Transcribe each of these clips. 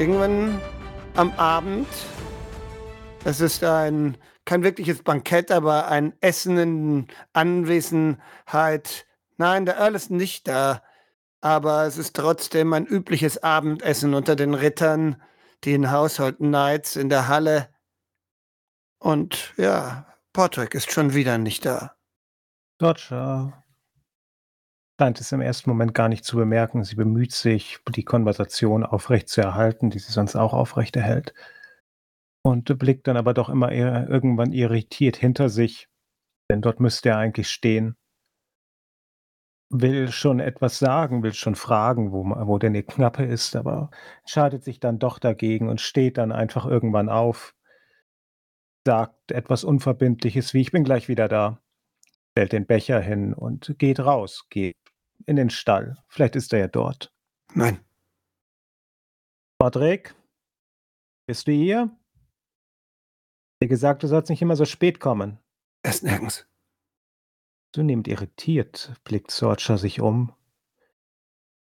Irgendwann am Abend, es ist ein kein wirkliches Bankett, aber ein Essen in Anwesenheit nein, der Earl ist nicht da, aber es ist trotzdem ein übliches Abendessen unter den Rittern, die in Household Knights in der Halle. Und ja, Portrick ist schon wieder nicht da. Roger scheint es im ersten Moment gar nicht zu bemerken. Sie bemüht sich, die Konversation aufrechtzuerhalten, die sie sonst auch aufrechterhält. Und blickt dann aber doch immer eher irgendwann irritiert hinter sich, denn dort müsste er eigentlich stehen. Will schon etwas sagen, will schon fragen, wo, wo denn die Knappe ist, aber entscheidet sich dann doch dagegen und steht dann einfach irgendwann auf, sagt etwas Unverbindliches wie ich bin gleich wieder da, stellt den Becher hin und geht raus, geht in den Stall. Vielleicht ist er ja dort. Nein. Patrick, bist du hier? Dir gesagt, du sollst nicht immer so spät kommen. Er ist nirgends. Zunehmend irritiert blickt Sorcha sich um,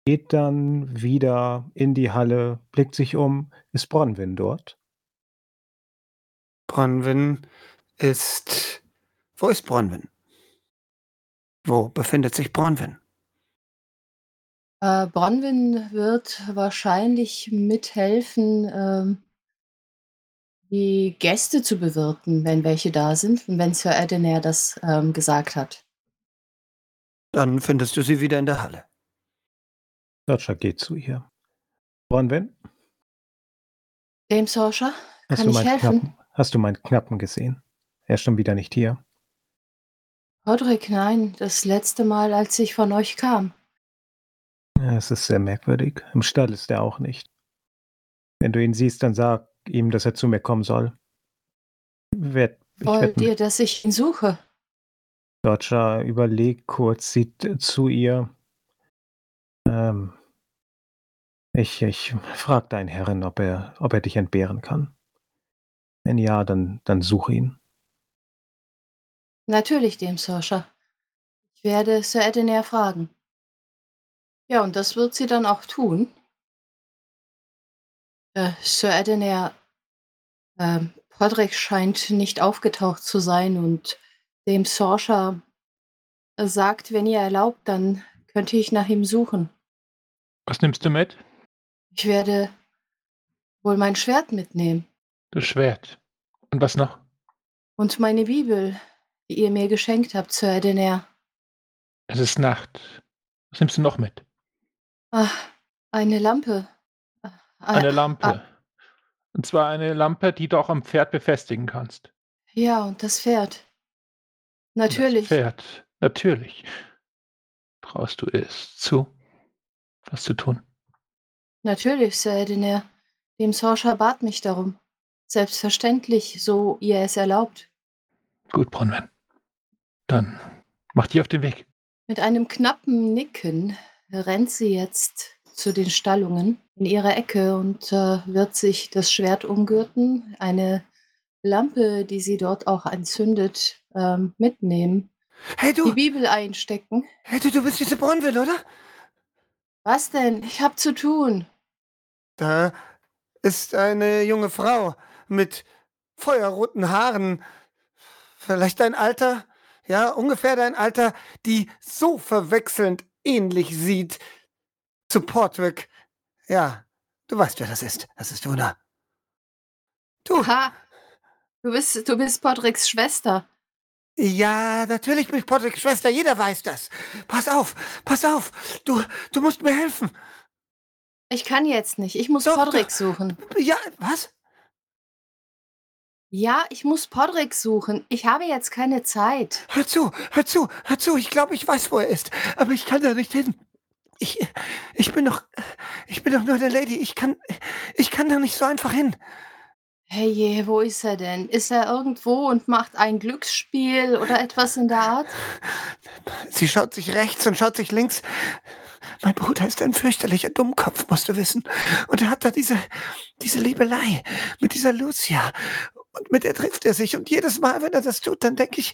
geht dann wieder in die Halle, blickt sich um. Ist Bronwyn dort? Bronwyn ist. Wo ist Bronwyn? Wo befindet sich Bronwyn? Äh, Bronwyn wird wahrscheinlich mithelfen, ähm, die Gäste zu bewirten, wenn welche da sind und wenn Sir Edener das ähm, gesagt hat. Dann findest du sie wieder in der Halle. Sorcha geht zu ihr. Bronwyn, Dame Sorsha, hast kann du ich meinen helfen? Knappen, hast du meinen Knappen gesehen? Er ist schon wieder nicht hier. Roderick, nein, das letzte Mal, als ich von euch kam. Ja, Es ist sehr merkwürdig. Im Stall ist er auch nicht. Wenn du ihn siehst, dann sag ihm, dass er zu mir kommen soll. Werd, Wollt ihr, dass ich ihn suche? Dodger überlegt kurz, sieht zu ihr. Ähm, ich ich frage deinen Herren, ob er, ob er dich entbehren kann. Wenn ja, dann, dann suche ihn. Natürlich, Dame Sorsha. Ich werde Sir Edener fragen. Ja, und das wird sie dann auch tun. Äh, Sir Edener, ähm, Podrick scheint nicht aufgetaucht zu sein und Dame Sorsha sagt, wenn ihr erlaubt, dann könnte ich nach ihm suchen. Was nimmst du mit? Ich werde wohl mein Schwert mitnehmen Das Schwert. Und was noch? und meine Bibel, die ihr mir geschenkt habt, Sir Edener. Es ist Nacht. Was nimmst du noch mit? Ah, eine Lampe. Ah, Eine ah, Lampe. Und zwar eine Lampe, die du auch am Pferd befestigen kannst. Ja, und das Pferd. Und Natürlich. Das Pferd. Natürlich. Traust du es zu, was zu tun? Natürlich, Sir Edener. Dem Sorsha bat mich darum. Selbstverständlich, so ihr es erlaubt. Gut, Bronwyn. Dann mach dich auf den Weg. Mit einem knappen Nicken rennt sie jetzt zu den Stallungen in ihrer Ecke und äh, wird sich das Schwert umgürten, eine Lampe, die sie dort auch entzündet, ähm, mitnehmen, Hey die du! Bibel einstecken. Hey du, du bist diese Bronwyn, oder? Was denn? Ich hab zu tun. Da ist eine junge Frau mit feuerroten Haaren. Vielleicht dein Alter? Ja, ungefähr dein Alter, die so verwechselnd ähnlich sieht zu Portwick. Ja, du weißt, wer das ist. Das ist Una. Du, Ha! Du bist, du bist Podricks Schwester. ja, natürlich bin ich Portwicks Schwester. Jeder weiß das. Pass auf, pass auf. Du, du musst mir helfen. Ich kann jetzt nicht. Ich muss Podrick suchen. Ja, was? Ja, ich muss Podrick suchen. Ich habe jetzt keine Zeit. Hör zu, hör zu, hör zu. Ich glaube, ich weiß, wo er ist. Aber ich kann da nicht hin. Ich, ich bin doch, ich bin doch nur der Lady. Ich kann, ich kann da nicht so einfach hin. Hey je, wo ist er denn? Ist er irgendwo und macht ein Glücksspiel oder etwas in der Art? Sie schaut sich rechts und schaut sich links. Mein Bruder ist ein fürchterlicher Dummkopf, musst du wissen. Und er hat da diese, diese Liebelei mit dieser Lucia. Und mit der trifft er sich. Und jedes Mal, wenn er das tut, dann denke ich,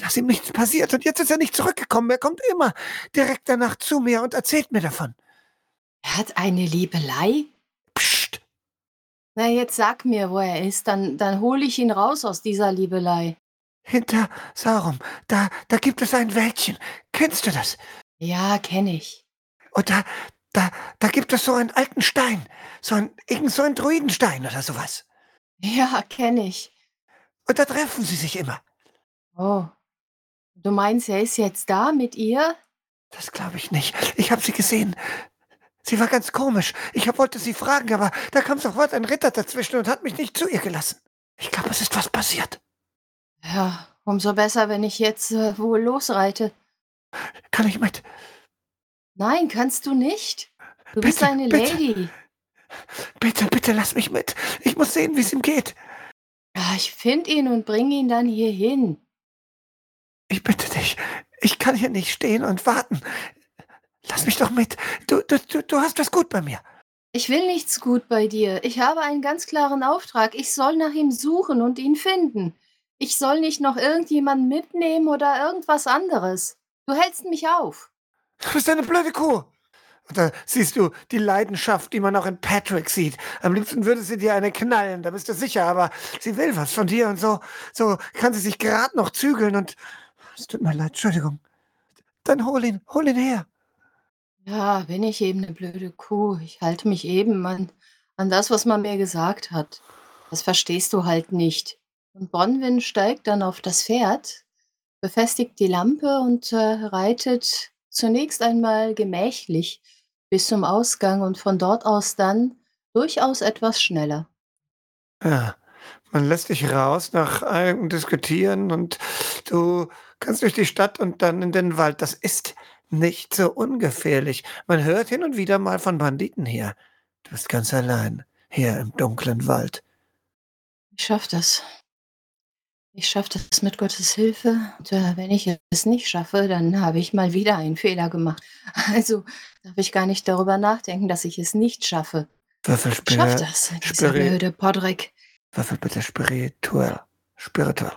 dass ihm nichts passiert. Und jetzt ist er nicht zurückgekommen. Er kommt immer direkt danach zu mir und erzählt mir davon. Er hat eine Liebelei? Na, jetzt sag mir, wo er ist, dann dann hole ich ihn raus aus dieser Liebelei. Hinter Saurum, da da gibt es ein Wäldchen. Kennst du das? Ja, kenne ich. Und da da da gibt es so einen alten Stein, so ein irgend so ein Druidenstein oder so was. Ja, kenne ich. Und da treffen sie sich immer. Oh, du meinst, er ist jetzt da mit ihr? Das glaube ich nicht. Ich habe sie gesehen. Sie war ganz komisch. Ich hab wollte sie fragen, aber da kam sofort ein Ritter dazwischen und hat mich nicht zu ihr gelassen. Ich glaube, es ist was passiert. Ja, umso besser, wenn ich jetzt, äh, wohl losreite. Kann ich mit? Nein, kannst du nicht. Du bist Bitte, eine bitte. Lady. Bitte, bitte lass mich mit. Ich muss sehen, wie es ihm geht. Ja, ich finde ihn und bringe ihn dann hier hin. Ich bitte dich. Ich kann hier nicht stehen und warten. Lass mich doch mit. Du du du du hast das gut bei mir. Ich will nichts gut bei dir. Ich habe einen ganz klaren Auftrag. Ich soll nach ihm suchen und ihn finden. Ich soll nicht noch irgendjemanden mitnehmen oder irgendwas anderes. Du hältst mich auf. Du bist eine blöde Kuh. Und da siehst du die Leidenschaft, die man auch in Patrick sieht. Am liebsten würde sie dir eine knallen, da bist du sicher, aber sie will was von dir und so, so kann sie sich gerade noch zügeln und es tut mir leid, Entschuldigung. Dann hol ihn, hol ihn her. Ja, bin ich eben eine blöde Kuh. Ich halte mich eben an an das, was man mir gesagt hat. Das verstehst du halt nicht. Und Bronwyn steigt dann auf das Pferd, befestigt die Lampe und, äh, reitet zunächst einmal gemächlich bis zum Ausgang und von dort aus dann durchaus etwas schneller. Ja, man lässt dich raus nach einigem Diskutieren und du kannst durch die Stadt und dann in den Wald. Das ist nicht so ungefährlich. Man hört hin und wieder mal von Banditen hier. Du bist ganz allein hier im dunklen Wald. Ich schaffe das. Ich schaffe das mit Gottes Hilfe. Und, äh, wenn ich es nicht schaffe, dann habe ich mal wieder einen Fehler gemacht. Also darf ich gar nicht darüber nachdenken, dass ich es nicht schaffe. Würfel Ich schaffe spiri das, dieser blöde Podrick. Würfel bitte spirituell. Spirituell.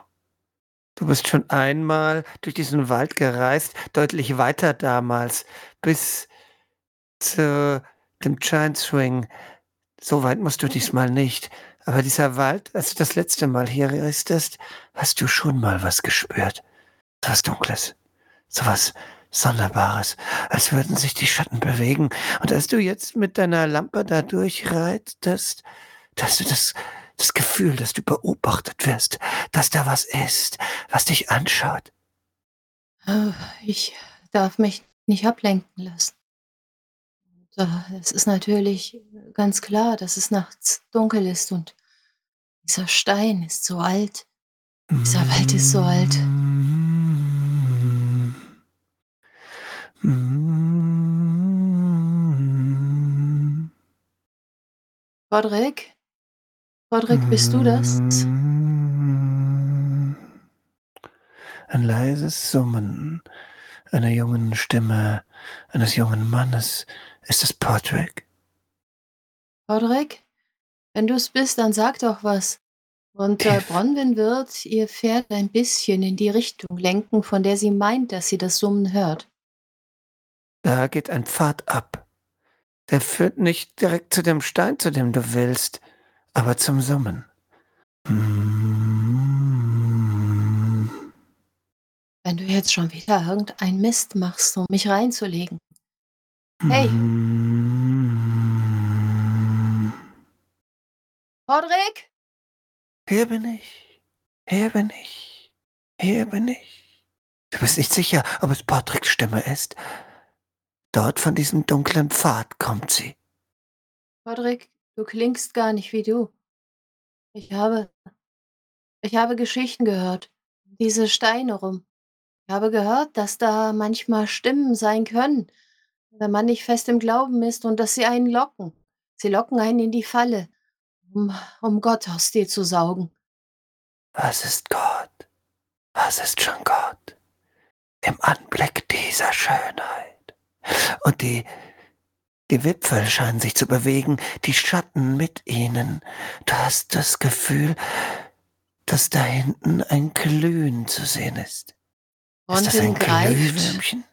Du bist schon einmal durch diesen Wald gereist, deutlich weiter damals, bis zu dem Giant Swing. So weit musst du diesmal nicht. Aber dieser Wald, als du das letzte Mal hier reistest, hast du schon mal was gespürt. So was Dunkles. So was Sonderbares. Als würden sich die Schatten bewegen. Und als du jetzt mit deiner Lampe da durchreitest, da hast du das das Gefühl, dass du beobachtet wirst, dass da was ist, was dich anschaut. Äh, ich darf mich nicht ablenken lassen. Es ist natürlich ganz klar, dass es nachts dunkel ist und dieser Stein ist so alt. Dieser Wald ist so alt. Podrick? Podrick, bist du das? Ein leises Summen einer jungen Stimme eines jungen Mannes. Ist es Podrick? Podrick? Wenn du's bist, dann sag doch was. Und, äh. Bronwyn wird ihr Pferd ein bisschen in die Richtung lenken, von der sie meint, dass sie das Summen hört. Da geht ein Pfad ab. Der führt nicht direkt zu dem Stein, zu dem du willst, aber zum Summen. Wenn du jetzt schon wieder irgendeinen Mist machst, um mich reinzulegen. Hey. Podrick? Hier bin ich. Hier bin ich. Hier bin ich. Du bist nicht sicher, ob es Patricks Stimme ist. Dort von diesem dunklen Pfad kommt sie. Podrick, du klingst gar nicht wie du. Ich habe ich habe Geschichten gehört. Diese Steine rum. Ich habe gehört, dass da manchmal Stimmen sein können, wenn man nicht fest im Glauben ist und dass sie einen locken. Sie locken einen in die Falle, um um Gott aus dir zu saugen. Was ist Gott? Was ist schon Gott? Im Anblick dieser Schönheit. Und die, die Wipfel scheinen sich zu bewegen, die Schatten mit ihnen. Du hast das Gefühl, dass da hinten ein Glühen zu sehen ist. Ist das ein greift Glühwürmchen?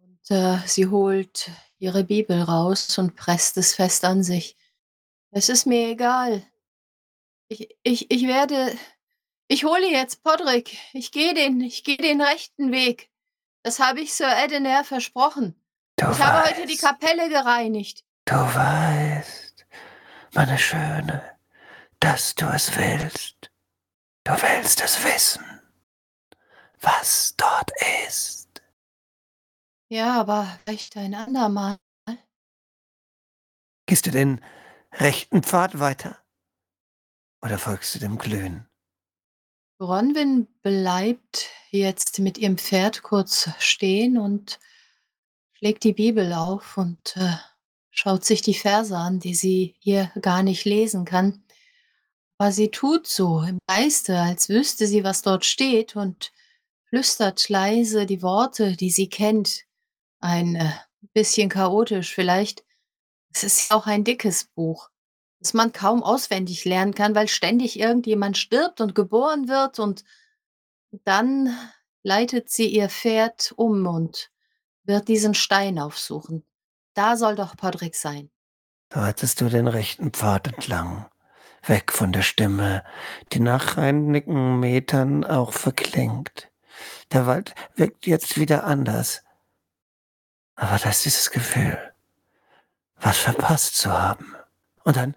und, äh, sie holt ihre Bibel raus und presst es fest an sich. Es ist mir egal. Ich ich ich werde ich hole jetzt Podrick. Ich gehe den ich gehe den rechten Weg. Das habe ich Sir Edener versprochen. Du Ich habe heute die Kapelle gereinigt. Du weißt, meine Schöne, dass du es willst. Du willst es wissen, was dort ist. Ja, aber vielleicht ein andermal. Gehst du den rechten Pfad weiter? Oder folgst du dem Glühen? Bronwyn bleibt jetzt mit ihrem Pferd kurz stehen und schlägt die Bibel auf und äh, schaut sich die Verse an, die sie hier gar nicht lesen kann. Aber sie tut so im Geiste, als wüsste sie, was dort steht und flüstert leise die Worte, die sie kennt. Ein äh, bisschen chaotisch vielleicht. Es ist auch ein dickes Buch, das man kaum auswendig lernen kann, weil ständig irgendjemand stirbt und geboren wird und dann leitet sie ihr Pferd um und wird diesen Stein aufsuchen. Da soll doch Podrick sein. So reitest du den rechten Pfad entlang, weg von der Stimme, die nach einigen Metern auch verklingt. Der Wald wirkt jetzt wieder anders. Aber da ist dieses Gefühl, was verpasst zu haben. Und dann,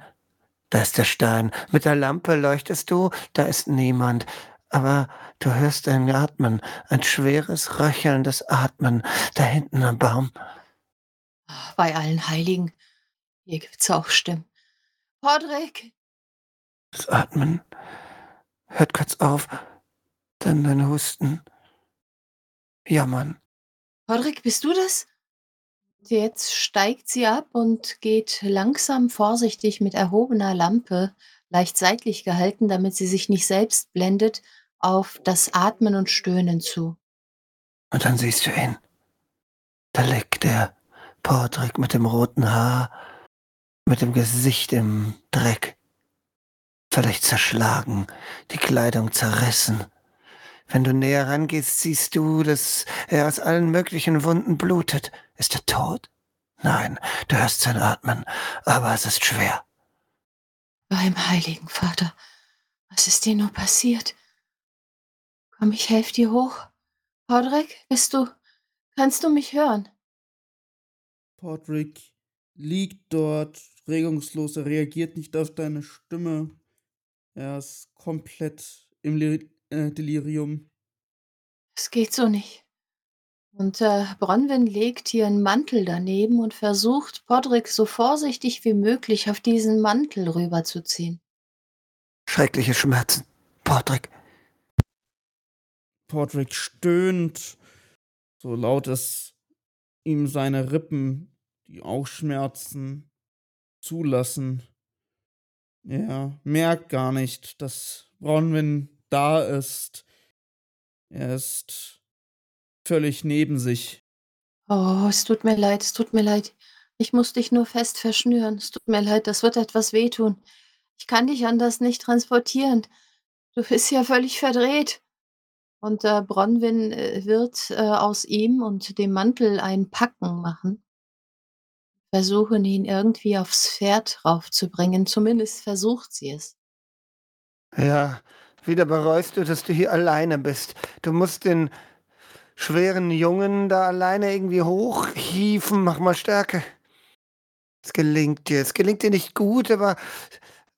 da ist der Stein. Mit der Lampe leuchtest du, da ist niemand. Aber du hörst ein Atmen, ein schweres, röchelndes Atmen da hinten am Baum. Bei allen Heiligen. Hier gibt's auch Stimmen. Podrick! Das Atmen hört kurz auf, dann dein Husten. Jammern. Podrick, bist du das? Jetzt steigt sie ab und geht langsam vorsichtig mit erhobener Lampe, leicht seitlich gehalten, damit sie sich nicht selbst blendet, auf das Atmen und Stöhnen zu. Und dann siehst du ihn. Da liegt der Portrick mit dem roten Haar, mit dem Gesicht im Dreck. Vielleicht zerschlagen, die Kleidung zerrissen. Wenn du näher rangehst, siehst du, dass er aus allen möglichen Wunden blutet. Ist er tot? Nein, du hörst sein Atmen, aber es ist schwer. Beim Heiligen Vater, was ist dir nur passiert? Komm, ich helfe dir hoch. Podrick, bist du, kannst du mich hören? Podrick liegt dort regungslos, er reagiert nicht auf deine Stimme. Er ist komplett im äh, Delirium. Es geht so nicht. Und äh, Bronwyn legt ihren Mantel daneben und versucht, Podrick so vorsichtig wie möglich auf diesen Mantel rüberzuziehen. Schreckliche Schmerzen. Portrick, Podrick stöhnt, so laut es ihm seine Rippen, die auch schmerzen, zulassen. Er merkt gar nicht, dass Bronwyn da ist. Er ist völlig neben sich. Oh, es tut mir leid, es tut mir leid. Ich muss dich nur fest verschnüren. Es tut mir leid, das wird etwas wehtun. Ich kann dich anders nicht transportieren. Du bist ja völlig verdreht. Und äh, Bronwyn äh, wird äh, aus ihm und dem Mantel ein Packen machen. Versuchen, ihn irgendwie aufs Pferd raufzubringen. Zumindest versucht sie es. Ja, wieder bereust du, dass du hier alleine bist. Du musst den schweren Jungen da alleine irgendwie hochhieven. Mach mal Stärke. Es gelingt dir. Es gelingt dir nicht gut, aber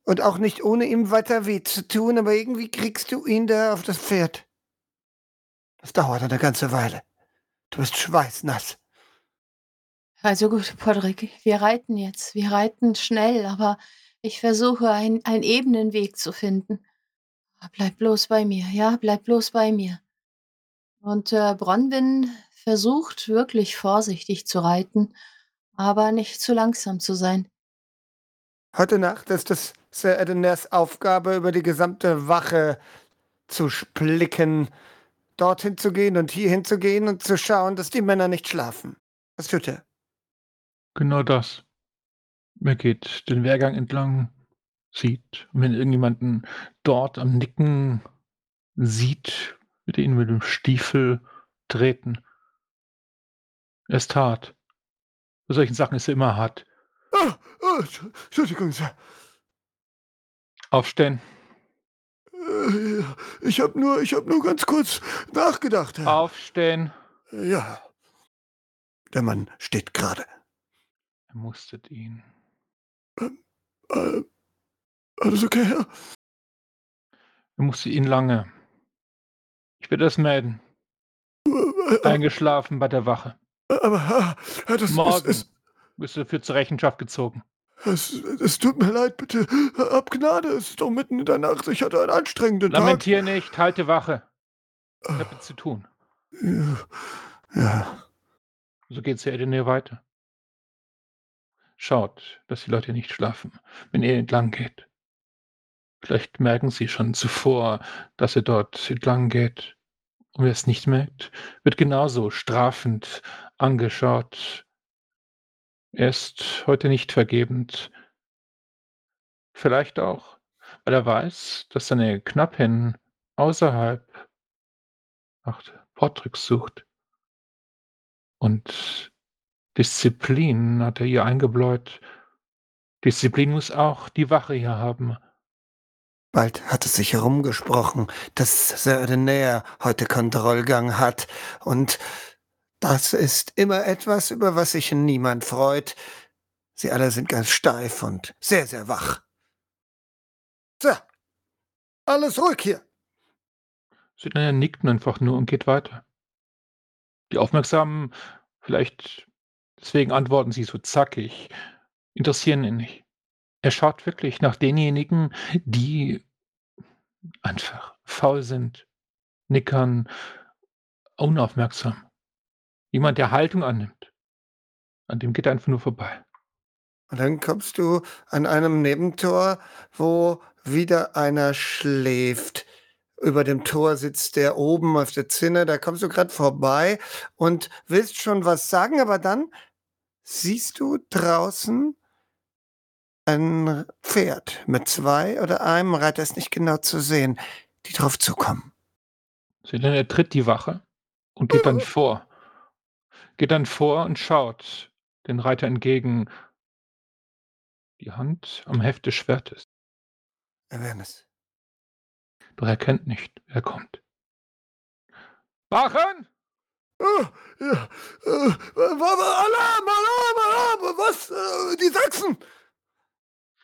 und auch nicht ohne ihm weiter weh zu tun, aber irgendwie kriegst du ihn da auf das Pferd. Das dauert eine ganze Weile. Du bist schweißnass. Also gut, Podrick, wir reiten jetzt. Wir reiten schnell, aber ich versuche, ein, einen ebenen Weg zu finden. Bleib bloß bei mir, ja, bleib bloß bei mir. Und äh, Bronwyn versucht wirklich vorsichtig zu reiten, aber nicht zu langsam zu sein. Heute Nacht ist es Sir Edeners Aufgabe, über die gesamte Wache zu splicken, dorthin zu gehen und hierhin zu gehen und zu schauen, dass die Männer nicht schlafen. Was tut er? Genau das. Er geht den Wehrgang entlang, sieht, wenn irgendjemanden dort am Nicken sieht, wird er ihn mit dem Stiefel treten. Er ist hart. Bei solchen Sachen ist er immer hart. Ah, ah, Entschuldigung, Sir. Aufstehen. Äh, Ich habe nur, ich habe nur ganz kurz nachgedacht. Herr. Aufstehen. Ja. Der Mann steht gerade. Er mustert ihn. Äh, alles okay, Herr? Er musste ihn lange. Ich werde es melden. Eingeschlafen bei der Wache. Aber das, Morgen es, wirst du dafür zur Rechenschaft gezogen. es, es, tut mir leid, bitte. Hab Gnade, es ist doch mitten in der Nacht. Ich hatte einen anstrengenden Tag. Lamentier nicht, halte Wache. Ich habe zu tun. Ja. ja. So geht's ja in der Nähe weiter. Schaut, dass die Leute nicht schlafen, wenn ihr entlang geht. Vielleicht merken sie schon zuvor, dass ihr dort entlang geht. Und wer es nicht merkt, wird genauso strafend angeschaut. Er ist heute nicht vergebend. Vielleicht auch, weil er weiß, dass seine Knappin außerhalb nach Portrix sucht. Und Disziplin hat er ihr eingebläut. Disziplin muss auch die Wache hier haben. Bald hat es sich herumgesprochen, dass Sir Renaer heute Kontrollgang hat. Und das ist immer etwas, über was sich niemand freut. Sie alle sind ganz steif und sehr, sehr wach. So, alles ruhig hier. Sidney nickt einfach nur und geht weiter. Die Aufmerksamen, vielleicht deswegen antworten sie so zackig, interessieren ihn nicht. Er schaut wirklich nach denjenigen, die einfach faul sind, nickern, unaufmerksam. Jemand, der Haltung annimmt. An dem geht er einfach nur vorbei. Und dann kommst du an einem Nebentor, wo wieder einer schläft. Über dem Tor sitzt der oben auf der Zinne, da kommst du gerade vorbei und willst schon was sagen, aber dann siehst du draußen ein Pferd mit zwei oder einem Reiter, ist nicht genau zu sehen, die drauf zukommen. Sidney er tritt die Wache und geht dann vor. Geht dann vor und schaut den Reiter entgegen. Die Hand am Heft des Schwertes. Awareness. Doch er kennt nicht, wer kommt. Wachen! Ah, ja, äh, Alarm, Alarm, Alarm, was? Äh, die Sachsen!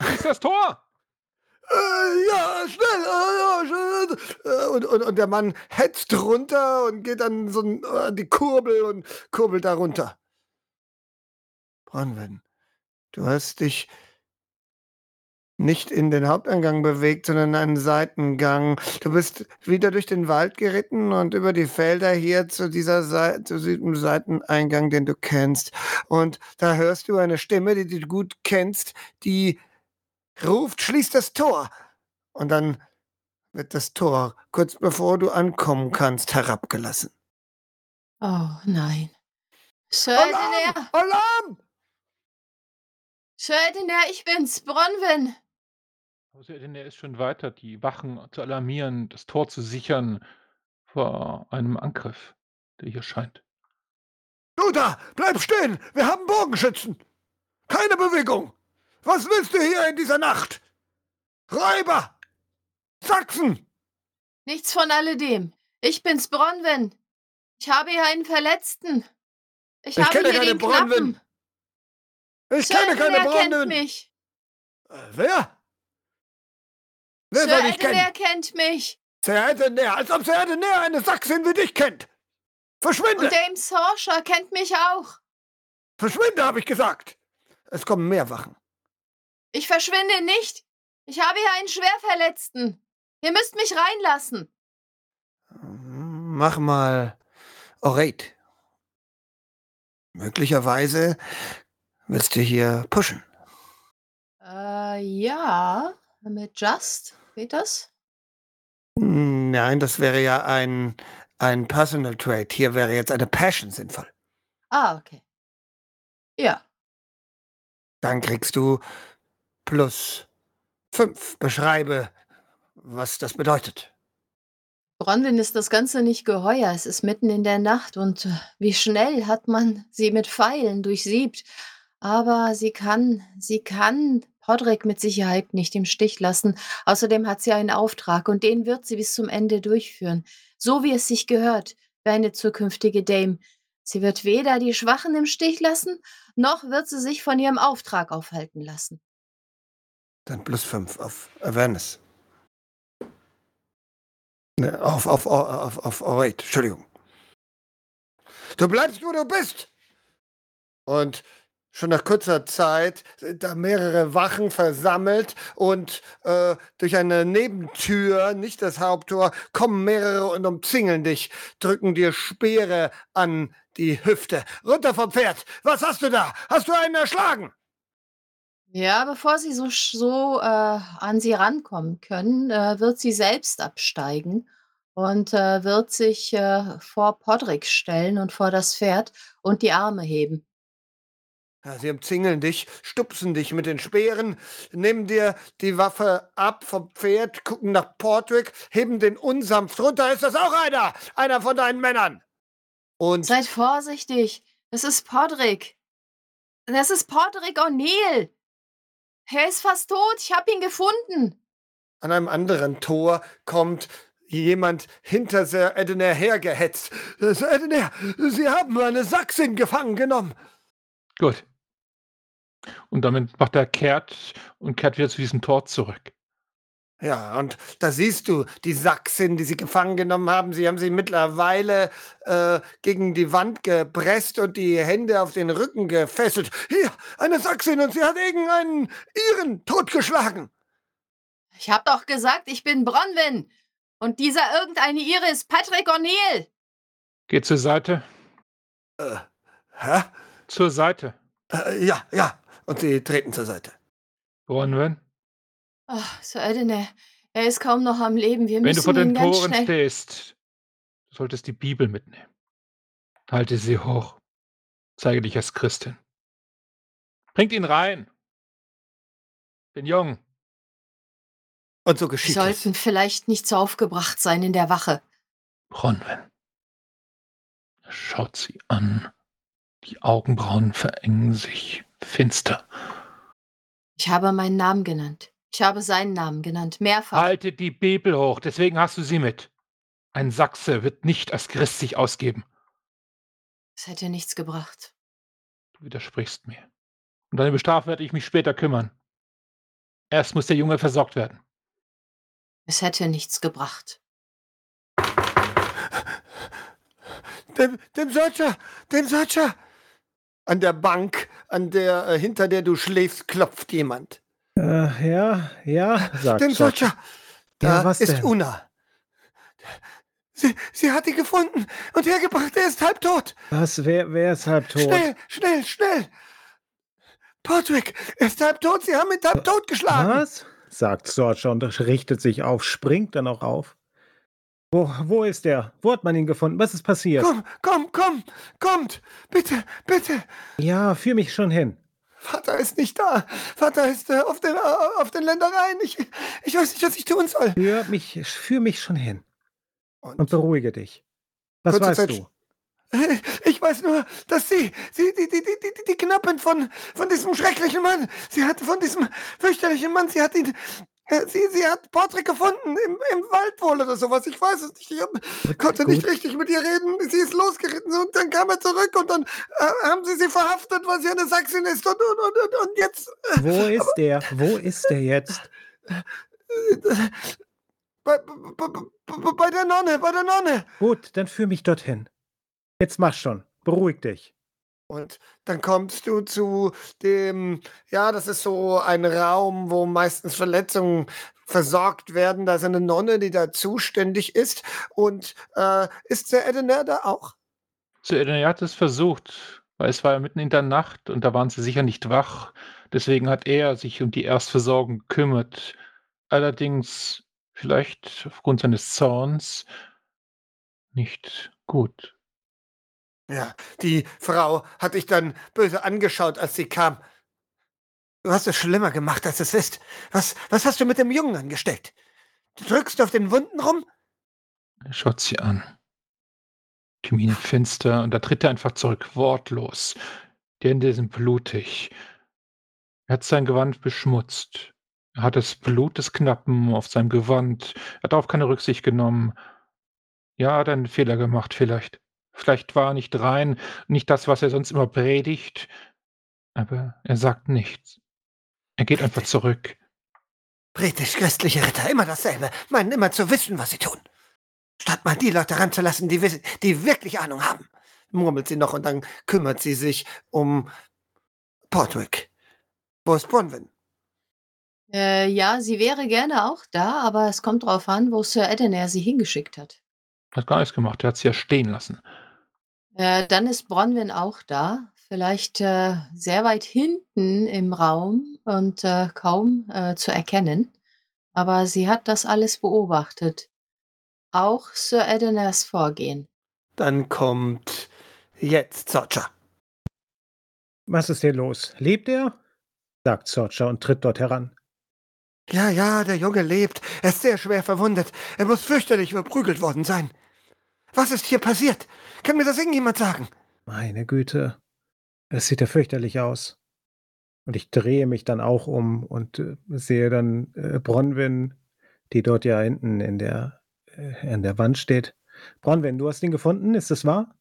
Schließ das Tor! Äh, ja, schnell! Äh, ja, schnell. Äh, und, und, und der Mann hetzt runter und geht an so ein, an die Kurbel und kurbelt da runter. Bronwyn, du hast dich nicht in den Haupteingang bewegt, sondern in einen Seitengang. Du bist wieder durch den Wald geritten und über die Felder hier zu dieser Seite, zu diesem Seiteneingang, den du kennst. Und da hörst du eine Stimme, die du gut kennst, die ruft, schließ das Tor. Und dann wird das Tor, kurz bevor du ankommen kannst, herabgelassen. Oh nein. Sir Alarm! Alarm! Ich bin's, Bronwyn. Also er ist schon weiter, die Wachen zu alarmieren, das Tor zu sichern vor einem Angriff, der hier scheint. Du da, bleib stehen! Wir haben Bogenschützen! Keine Bewegung! Was willst du hier in dieser Nacht? Räuber! Sachsen! Nichts von alledem. Ich bin's, Bronwyn. Ich habe hier einen Verletzten. Ich, Ich habe kenne hier keine den Bronwyn. Knappen. Ich Sir kenne keine Edener kennt mich. Äh, Wer? Wer Sir soll Edener kennen? kennt mich. Sir Edener, als ob Sir Edener eine Sachsin wie dich kennt! Verschwinde! Und Dame Sorsha kennt mich auch. Verschwinde, habe ich gesagt! Es kommen mehr Wachen. Ich verschwinde nicht. Ich habe hier einen Schwerverletzten. Ihr müsst mich reinlassen. Mach mal Orate. Möglicherweise willst du hier pushen. Äh, ja. Mit Just? Geht das? Nein, das wäre ja ein, ein Personal Trait. Hier wäre jetzt eine Passion sinnvoll. Ah, okay. Ja. Dann kriegst du plus fünf. Beschreibe, was das bedeutet. Bronwyn ist das Ganze nicht geheuer. Es ist mitten in der Nacht und äh, wie schnell hat man sie mit Pfeilen durchsiebt. Aber sie kann, sie kann Podrick mit Sicherheit nicht im Stich lassen. Außerdem hat sie einen Auftrag und den wird sie bis zum Ende durchführen. So wie es sich gehört für eine zukünftige Dame. Sie wird weder die Schwachen im Stich lassen, noch wird sie sich von ihrem Auftrag aufhalten lassen. Dann plus fünf auf Awareness. Ne, auf, auf, auf, auf, auf, wait, Entschuldigung. Du bleibst, wo du bist! Und schon nach kurzer Zeit sind da mehrere Wachen versammelt und äh, durch eine Nebentür, nicht das Haupttor, kommen mehrere und umzingeln dich, drücken dir Speere an die Hüfte. Runter vom Pferd! Was hast du da? Hast du einen erschlagen? Ja, bevor sie so, so äh, an sie rankommen können, äh, wird sie selbst absteigen und äh, wird sich äh, vor Podrick stellen und vor das Pferd und die Arme heben. Ja, sie umzingeln dich, stupsen dich mit den Speeren, nehmen dir die Waffe ab vom Pferd, gucken nach Portwick, heben den unsanft runter. Ist das auch einer? Einer von deinen Männern? Und Seid vorsichtig. Das ist Podrick. Das ist Podrick O'Neill. Er ist fast tot. Ich habe ihn gefunden. An einem anderen Tor kommt jemand hinter Sir Edener hergehetzt. Sir Edener, Sie haben eine Sachsin gefangen genommen. Gut. Und damit macht er kehrt und kehrt wieder zu diesem Tor zurück. Ja, und da siehst du die Sachsin, die sie gefangen genommen haben. Sie haben sie mittlerweile äh, gegen die Wand gepresst und die Hände auf den Rücken gefesselt. Hier, eine Sachsin und sie hat irgendeinen Iren totgeschlagen. Ich hab doch gesagt, ich bin Bronwyn. Und dieser irgendeine Ire ist Patrick O'Neill. Geh zur Seite. Äh, hä? Zur Seite. Äh, ja, ja. Und sie treten zur Seite. Bronwyn? Ach, Sir Edine, er ist kaum noch am Leben. Wir Wenn müssen du vor den ihn ganz Toren schnell... stehst, du solltest die Bibel mitnehmen. Halte sie hoch. Zeige dich als Christin. Bringt ihn rein. Den Jungen. Und so Wir geschieht es. sollten vielleicht nicht so aufgebracht sein in der Wache. Bronwyn. Er schaut sie an. Die Augenbrauen verengen sich finster. Ich habe meinen Namen genannt. Ich habe seinen Namen genannt, mehrfach. Halte die Bibel hoch, deswegen hast du sie mit. Ein Sachse wird nicht als Christ sich ausgeben. Es hätte nichts gebracht. Du widersprichst mir. Um deine Bestrafung werde ich mich später kümmern. Erst muss der Junge versorgt werden. Es hätte nichts gebracht. Dem, dem Searcher, dem Searcher. An der Bank, an der, äh, hinter der du schläfst, klopft jemand. Äh, ja, ja, sagt Dem. Ja, Da was ist denn? Una. Sie, sie hat ihn gefunden und hergebracht. Er ist halbtot. Was, wer, wer ist halb tot? Schnell, schnell, schnell. Patrick, er ist halbtot. Sie haben ihn halbtot geschlagen. Was? sagt George und richtet sich auf, springt dann auch auf. Wo, wo ist er? Wo hat man ihn gefunden? Was ist passiert? Komm, komm, komm, kommt. Bitte, bitte. Ja, führ mich schon hin. Vater ist nicht da. Vater ist äh, auf, den, äh, auf den Ländereien. Ich, ich weiß nicht, was ich tun soll. Führ mich, führ mich schon hin Und und beruhige dich. Was weißt Zeit du? Ich weiß nur, dass sie, sie die, die, die, die, die Knappin von, von diesem schrecklichen Mann, sie hat von diesem fürchterlichen Mann, sie hat ihn, sie, sie hat Patrick gefunden, im, im Wald wohl oder sowas, ich weiß es nicht, ich hab, konnte nicht richtig mit ihr reden, sie ist losgeritten und dann kam er zurück und dann äh, haben sie sie verhaftet, weil sie eine Sachsin ist und, und, und, und, und jetzt, äh, Wo ist der? Wo ist der jetzt? bei, bei, bei, bei der Nonne, bei der Nonne. Gut, dann führ mich dorthin. Jetzt mach schon. Beruhig dich. Und dann kommst du zu dem, ja, das ist so ein Raum, wo meistens Verletzungen versorgt werden. Da ist eine Nonne, die da zuständig ist. Und äh, ist der Edener da auch? So, er hat es versucht, weil es war ja mitten in der Nacht und da waren sie sicher nicht wach. Deswegen hat er sich um die Erstversorgung gekümmert. Allerdings vielleicht aufgrund seines Zorns nicht gut. Ja, die Frau hat dich dann böse angeschaut, als sie kam. Du hast es schlimmer gemacht, als es ist. Was, was hast du mit dem Jungen angestellt? Du drückst auf den Wunden rum? Er schaut sie an. Die Miene finster und da tritt er einfach zurück, wortlos. Die Hände sind blutig. Er hat sein Gewand beschmutzt. Er hat das Blut des Knappen auf seinem Gewand. Er hat darauf keine Rücksicht genommen. Ja, er hat einen Fehler gemacht, vielleicht. Vielleicht war er nicht rein, nicht das, was er sonst immer predigt, aber er sagt nichts. Er geht einfach zurück. Britisch-christliche Ritter, immer dasselbe, meinen immer zu wissen, was sie tun. Statt mal die Leute ranzulassen, die, wissen, die wirklich Ahnung haben, murmelt sie noch und dann kümmert sie sich um Portwick. Wo ist Bronwyn? Äh, ja, sie wäre gerne auch da, aber es kommt drauf an, wo Sir Edener sie hingeschickt hat. Hat gar nichts gemacht, er hat sie ja stehen lassen. Äh, dann ist Bronwyn auch da, vielleicht äh, sehr weit hinten im Raum und äh, kaum äh, zu erkennen. Aber sie hat das alles beobachtet. Auch Sir Edeners Vorgehen. Dann kommt jetzt Sorcha. Was ist hier los? Lebt er? sagt Sorcha und tritt dort heran. Ja, ja, der Junge lebt. Er ist sehr schwer verwundet. Er muss fürchterlich überprügelt worden sein. Was ist hier passiert? Kann mir das irgendjemand sagen? Meine Güte, es sieht ja fürchterlich aus. Und ich drehe mich dann auch um und äh, sehe dann äh, Bronwyn, die dort ja hinten in der, äh, in der Wand steht. Bronwyn, du hast ihn gefunden, ist das wahr?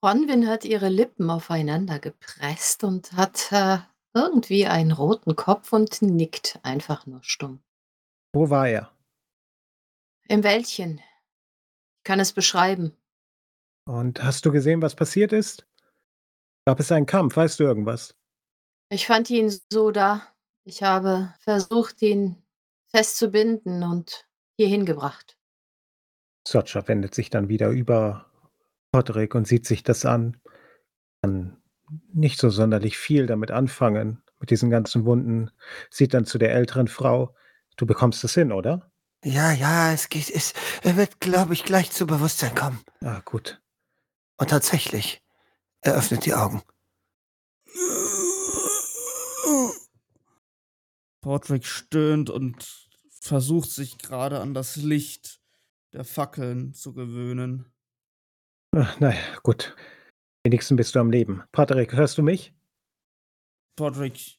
Bronwyn hat ihre Lippen aufeinander gepresst und hat äh, irgendwie einen roten Kopf und nickt einfach nur stumm. Wo war er? Im Wäldchen. Ich kann es beschreiben. Und hast du gesehen, was passiert ist? Gab es einen Kampf? Weißt du irgendwas? Ich fand ihn so da. Ich habe versucht, ihn festzubinden und hierhin gebracht. Socha wendet sich dann wieder über Podrick und sieht sich das an. Kann nicht so sonderlich viel damit anfangen, mit diesen ganzen Wunden. Sieht dann zu der älteren Frau. Du bekommst es hin, oder? Ja, ja, es geht, es, er wird, glaube ich, gleich zu Bewusstsein kommen. Ah, gut. Und tatsächlich, er öffnet die Augen. Portrick stöhnt und versucht sich gerade an das Licht der Fackeln zu gewöhnen. Ach, naja, gut. Wenigstens bist du am Leben. Patrick, hörst du mich? Podrick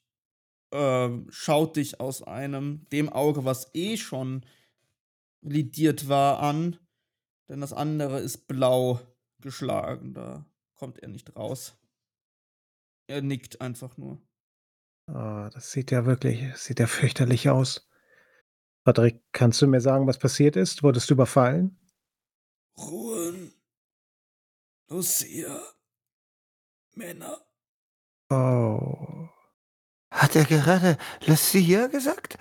äh, schaut dich aus einem, dem Auge, was eh schon lidiert war, an. Denn das andere ist blau geschlagen. Da kommt er nicht raus. Er nickt einfach nur. Oh, das sieht ja wirklich, sieht ja fürchterlich aus. Patrick, kannst du mir sagen, was passiert ist? Wurdest du überfallen? Ruhen. Lucia. Männer. Oh. Hat er gerade Lucia gesagt?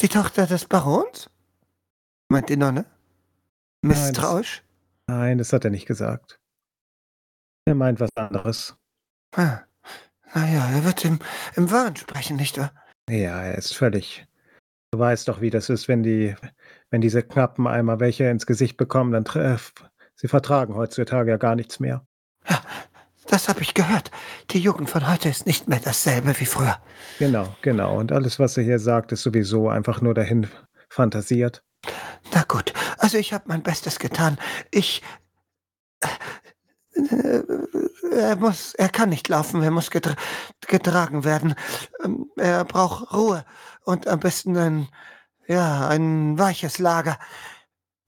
Die Tochter des Barons? Meint die Nonne? Misstrauisch? Nein, das hat er nicht gesagt. Er meint was anderes. Ah, naja, er wird im, im Wahn sprechen, nicht wahr? Ja, er ist völlig. Du weißt doch, wie das ist, wenn die, wenn diese Knappen einmal welche ins Gesicht bekommen, dann treff. Sie vertragen heutzutage ja gar nichts mehr. Ja, das habe ich gehört. Die Jugend von heute ist nicht mehr dasselbe wie früher. Genau, genau. Und alles, was er hier sagt, ist sowieso einfach nur dahin fantasiert. Na gut, also ich habe mein Bestes getan. Ich. Äh, er muss, er kann nicht laufen, er muss getra getragen werden. Ähm, er braucht Ruhe und am besten ein, ja, ein weiches Lager.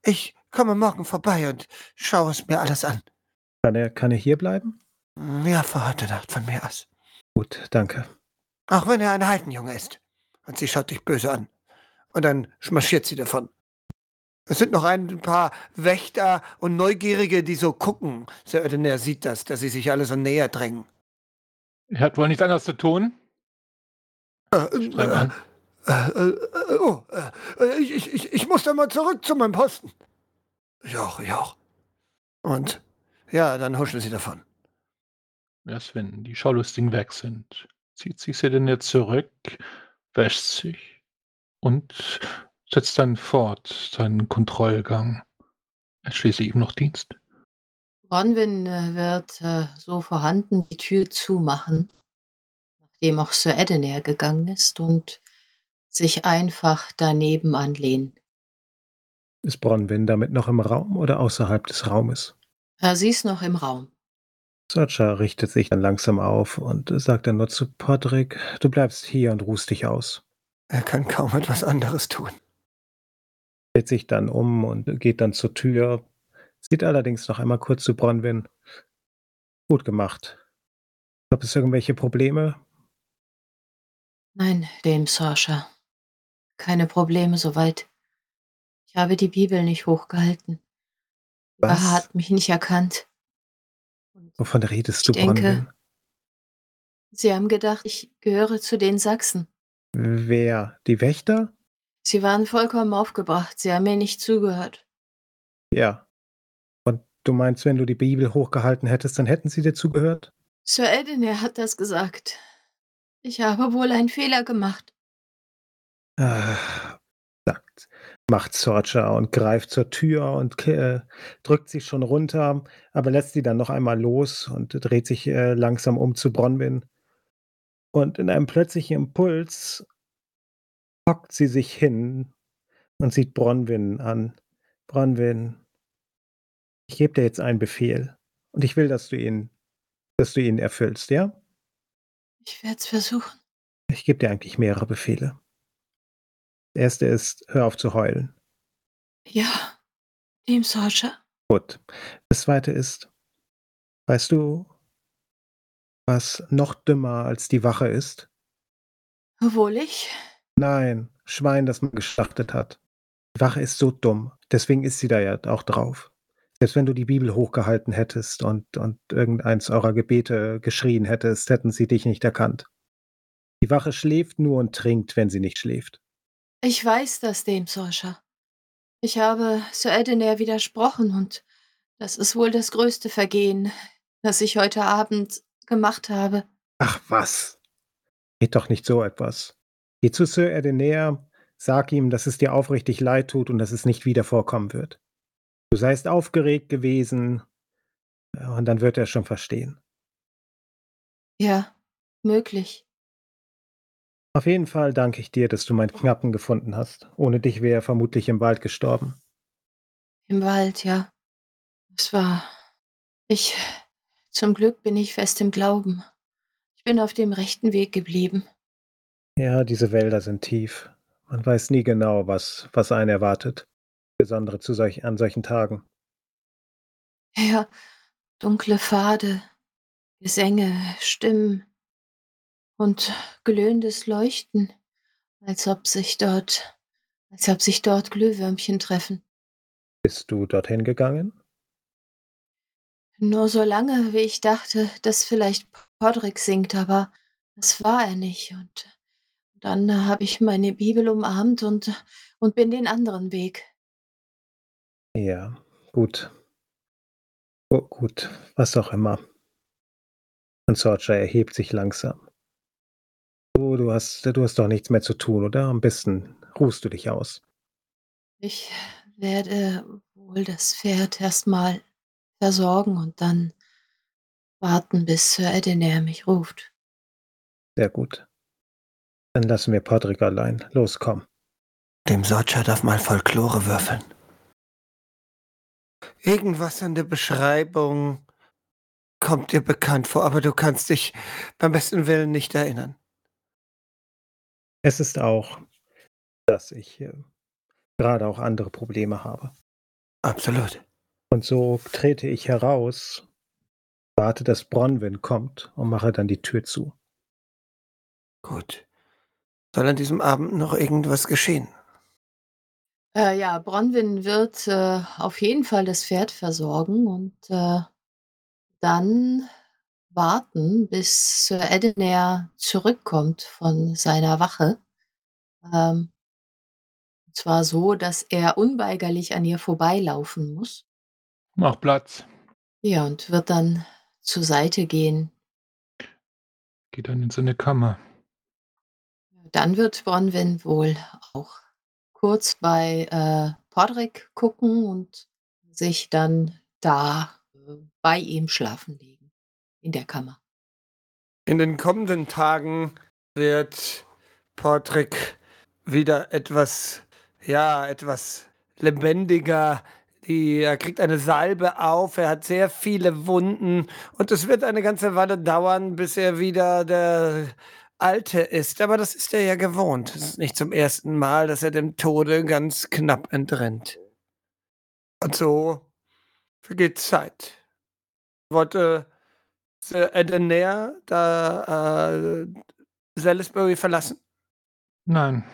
Ich komme morgen vorbei und schaue es mir alles an. Kann er, kann er hier bleiben? Ja, für heute Nacht von mir aus. Gut, danke. Auch wenn er ein Heidenjunge ist. Und sie schaut dich böse an. Und dann schmarschiert sie davon. Es sind noch ein paar Wächter und Neugierige, die so gucken. Sir Oedener sieht das, dass sie sich alle so näher drängen. Er hat wohl nichts anderes zu tun. Äh, äh, äh, äh, oh, äh, ich, ich, ich muss da mal zurück zu meinem Posten. Joch, joch. Und ja, dann huschen sie davon. Erst wenn die Schaulustigen weg sind, zieht sich sie denn jetzt zurück, wäscht sich und setzt dann fort seinen Kontrollgang. Er hat schließlich eben noch Dienst. Bronwyn wird äh, so vorhanden die Tür zumachen, nachdem auch Sir Edener gegangen ist und sich einfach daneben anlehnen. Ist Bronwyn damit noch im Raum oder außerhalb des Raumes? Äh, sie ist noch im Raum. Sacha richtet sich dann langsam auf und sagt dann nur zu Podrick, du bleibst hier und ruhst dich aus. Er kann kaum etwas anderes tun. Dreht sich dann um und geht dann zur Tür, sieht allerdings noch einmal kurz zu Bronwyn. Gut gemacht. Gab es irgendwelche Probleme? Nein, dem Sascha. Keine Probleme soweit. Ich habe die Bibel nicht hochgehalten. Was? Wache hat mich nicht erkannt. Und Wovon redest du, Bronwyn? denke, sie haben gedacht, ich gehöre zu den Sachsen. Wer? Die Wächter? Sie waren vollkommen aufgebracht. Sie haben mir nicht zugehört. Ja. Und du meinst, wenn du die Bibel hochgehalten hättest, dann hätten sie dir zugehört? Sir Edener hat das gesagt. Ich habe wohl einen Fehler gemacht. Ah, sagt, macht Sorcha und greift zur Tür und äh, drückt sie schon runter, aber lässt sie dann noch einmal los und dreht sich äh, langsam um zu Bronwyn. Und in einem plötzlichen Impuls hockt sie sich hin und sieht Bronwyn an. Bronwyn, ich gebe dir jetzt einen Befehl und ich will, dass du ihn, dass du ihn erfüllst, ja? Ich werde es versuchen. Ich gebe dir eigentlich mehrere Befehle. Der erste ist, hör auf zu heulen. Ja, dem Sascha. Gut. Das zweite ist, weißt du, was noch dümmer als die Wache ist? Obwohl ich. Nein, Schwein, das man geschlachtet hat. Die Wache ist so dumm. Deswegen ist sie da ja auch drauf. Selbst wenn du die Bibel hochgehalten hättest und, und irgendeins eurer Gebete geschrien hättest, hätten sie dich nicht erkannt. Die Wache schläft nur und trinkt, wenn sie nicht schläft. Ich weiß das dem Sascha. Ich habe Sir Edener widersprochen und das ist wohl das größte Vergehen, das ich heute Abend gemacht habe. Ach was. Geht doch nicht so etwas. Geh zu Sir Edener, sag ihm, dass es dir aufrichtig leid tut und dass es nicht wieder vorkommen wird. Du seist aufgeregt gewesen, ja, und dann wird er schon verstehen. Ja, möglich. Auf jeden Fall danke ich dir, dass du meinen Knappen gefunden hast. Ohne dich wäre er vermutlich im Wald gestorben. Im Wald, ja. Es war. Ich. Zum Glück bin ich fest im Glauben. Ich bin auf dem rechten Weg geblieben. Ja, diese Wälder sind tief. Man weiß nie genau, was, was einen erwartet. Insbesondere zu solch, an solchen Tagen. Ja, dunkle Pfade, Gesänge, Stimmen und glühendes Leuchten, als ob sich dort, als ob sich dort Glühwürmchen treffen. Bist du dorthin gegangen? Nur so lange, wie ich dachte, dass vielleicht Podrick singt, aber das war er nicht. Und dann habe ich meine Bibel umarmt und, und bin den anderen Weg. Ja, gut. Oh, gut, was auch immer. Und Sorcha erhebt sich langsam. Du, du, hast, du hast doch nichts mehr zu tun, oder? Am besten ruhst du dich aus. Ich werde wohl das Pferd erstmal versorgen und dann warten, bis Sir Edener mich ruft. Sehr gut. Dann lassen wir Patrick allein. Los, komm. Dem Socha darf mal Folklore würfeln. Irgendwas an der Beschreibung kommt dir bekannt vor, aber du kannst dich beim besten Willen nicht erinnern. Es ist auch, dass ich äh, gerade auch andere Probleme habe. Absolut. Und so trete ich heraus, warte, dass Bronwyn kommt und mache dann die Tür zu. Gut. Soll an diesem Abend noch irgendwas geschehen? Äh, ja, Bronwyn wird äh, auf jeden Fall das Pferd versorgen und äh, dann warten, bis Sir Edener zurückkommt von seiner Wache. Ähm, und zwar so, dass er unweigerlich an ihr vorbeilaufen muss. Mach Platz. Ja, und wird dann zur Seite gehen. Geht dann in seine Kammer. Dann wird Bronwyn wohl auch kurz bei äh, Podrick gucken und sich dann da äh, bei ihm schlafen legen. In der Kammer. In den kommenden Tagen wird Patrick wieder etwas, ja, etwas lebendiger die er kriegt eine Salbe auf, er hat sehr viele Wunden und es wird eine ganze Weile dauern, bis er wieder der Alte ist. Aber das ist er ja gewohnt. Es ist nicht zum ersten Mal, dass er dem Tode ganz knapp entrennt. Und so vergeht Zeit. Wollte Edenair da äh, Salisbury verlassen? Nein.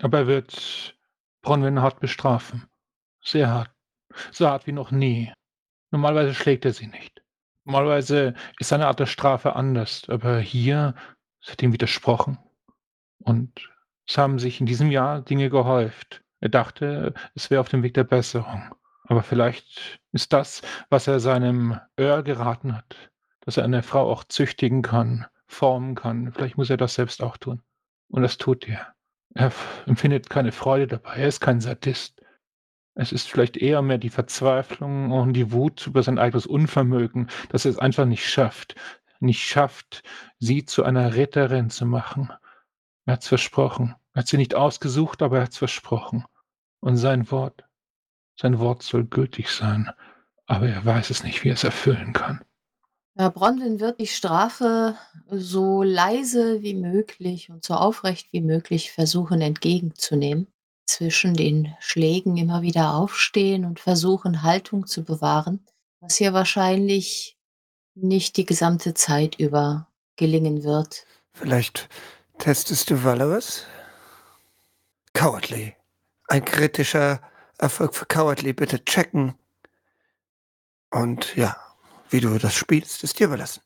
Aber er wird Bronwyn hart bestrafen. Sehr hart. So hart wie noch nie. Normalerweise schlägt er sie nicht. Normalerweise ist seine Art der Strafe anders, aber hier es hat ihm widersprochen. Und es haben sich in diesem Jahr Dinge gehäuft. Er dachte, es wäre auf dem Weg der Besserung. Aber vielleicht ist das, was er seinem Earl geraten hat, dass er eine Frau auch züchtigen kann, formen kann. Vielleicht muss er das selbst auch tun. Und das tut er. Er empfindet keine Freude dabei. Er ist kein Sadist. Es ist vielleicht eher mehr die Verzweiflung und die Wut über sein eigenes Unvermögen, dass er es einfach nicht schafft, nicht schafft, sie zu einer Retterin zu machen. Er hat's versprochen. Er hat sie nicht ausgesucht, aber er hat's versprochen. Und sein Wort, sein Wort soll gültig sein, aber er weiß es nicht, wie er es erfüllen kann. Herr Bronwyn wird die Strafe so leise wie möglich und so aufrecht wie möglich versuchen entgegenzunehmen. Zwischen den Schlägen immer wieder aufstehen und versuchen, Haltung zu bewahren, was ihr wahrscheinlich nicht die gesamte Zeit über gelingen wird. Vielleicht testest du Valorous? Cowardly. Ein kritischer Erfolg für Cowardly. Bitte checken. Und ja, wie du das spielst, ist dir überlassen.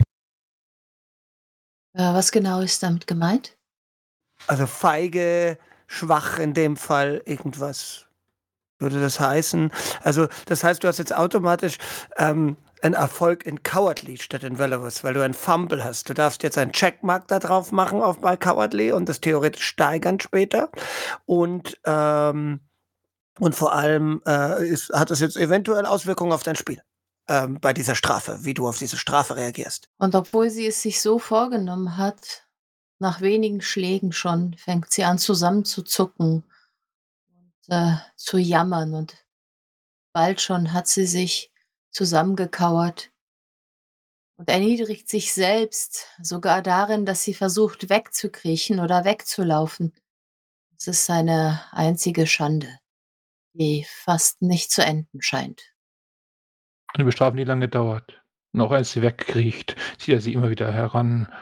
Äh, was genau ist damit gemeint? Also feige, schwach in dem Fall, irgendwas würde das heißen. Also das heißt, du hast jetzt automatisch ähm, einen Erfolg in Cowardly statt in Valorous, weil du ein Fumble hast. Du darfst jetzt einen Checkmark da drauf machen auf bei Cowardly und das theoretisch steigern später. Und ähm, und vor allem äh, ist, hat das jetzt eventuell Auswirkungen auf dein Spiel ähm, bei dieser Strafe, wie du auf diese Strafe reagierst. Und obwohl sie es sich so vorgenommen hat, nach wenigen Schlägen schon fängt sie an zusammenzuzucken und äh, zu jammern und bald schon hat sie sich zusammengekauert und erniedrigt sich selbst sogar darin, dass sie versucht wegzukriechen oder wegzulaufen. Es ist eine einzige Schande, die fast nicht zu enden scheint. Eine Bestrafung, die lange dauert. Und auch als sie wegkriecht, zieht er sie immer wieder heran.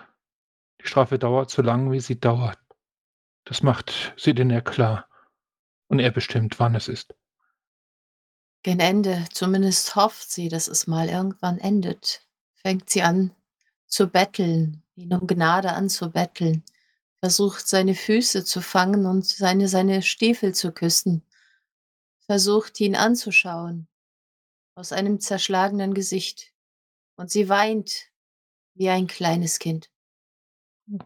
Die Strafe dauert so lang, wie sie dauert. Das macht sie denn ja klar. Und er bestimmt, wann es ist. Gen Ende, zumindest hofft sie, dass es mal irgendwann endet. Fängt sie an zu betteln, ihn um Gnade anzubetteln, versucht seine Füße zu fangen und seine, seine Stiefel zu küssen, versucht ihn anzuschauen, aus einem zerschlagenen Gesicht. Und sie weint wie ein kleines Kind.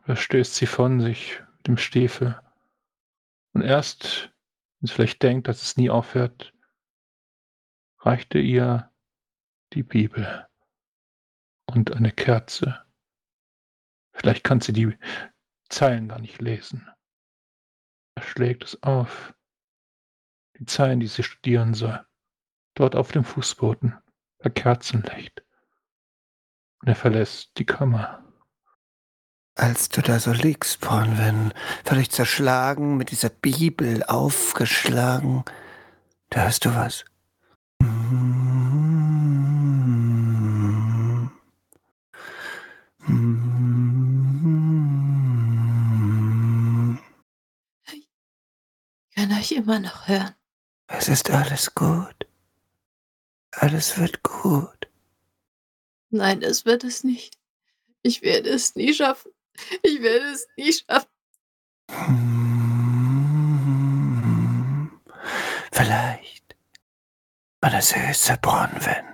Er stößt sie von sich mit dem Stiefel. Und erst, wenn sie vielleicht denkt, dass es nie aufhört, reichte ihr die Bibel und eine Kerze. Vielleicht kann sie die Zeilen gar nicht lesen. Er schlägt es auf. Die Zeilen, die sie studieren soll dort auf dem Fußboden bei Kerzenlicht. Und er verlässt die Kammer. Als du da so liegst, Bronwyn, völlig zerschlagen, mit dieser Bibel aufgeschlagen, da hörst du was. Ich kann euch immer noch hören. Es ist alles gut. Alles wird gut. Nein, das wird es nicht. Ich werde es nie schaffen. Ich werde es nie schaffen. Hm, vielleicht, meine süße Bronwyn,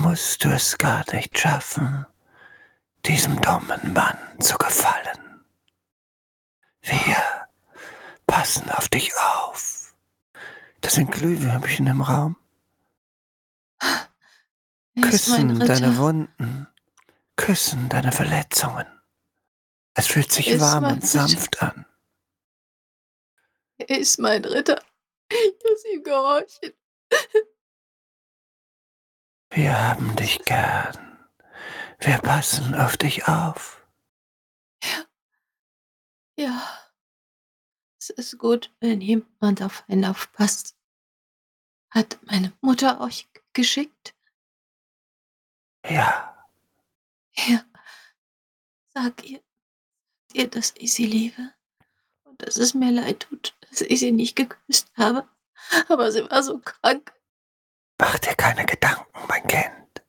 musst du es gar nicht schaffen, diesem dummen Mann zu gefallen. Wir passen auf dich auf. Das sind Glühwürmchen im Raum. Küssen deine Wunden, küssen deine Verletzungen. Es fühlt sich warm und sanft an. Er ist mein Ritter. Ich muss ihm gehorchen. Wir haben dich gern. Wir passen auf dich auf. Ja. Ja. Es ist gut, wenn jemand auf einen aufpasst. Hat meine Mutter euch geschickt? Ja. Ja. Sag ihr, ihr, dass ich sie liebe und dass es mir leid tut, dass ich sie nicht geküsst habe. Aber sie war so krank. Mach dir keine Gedanken, mein Kind.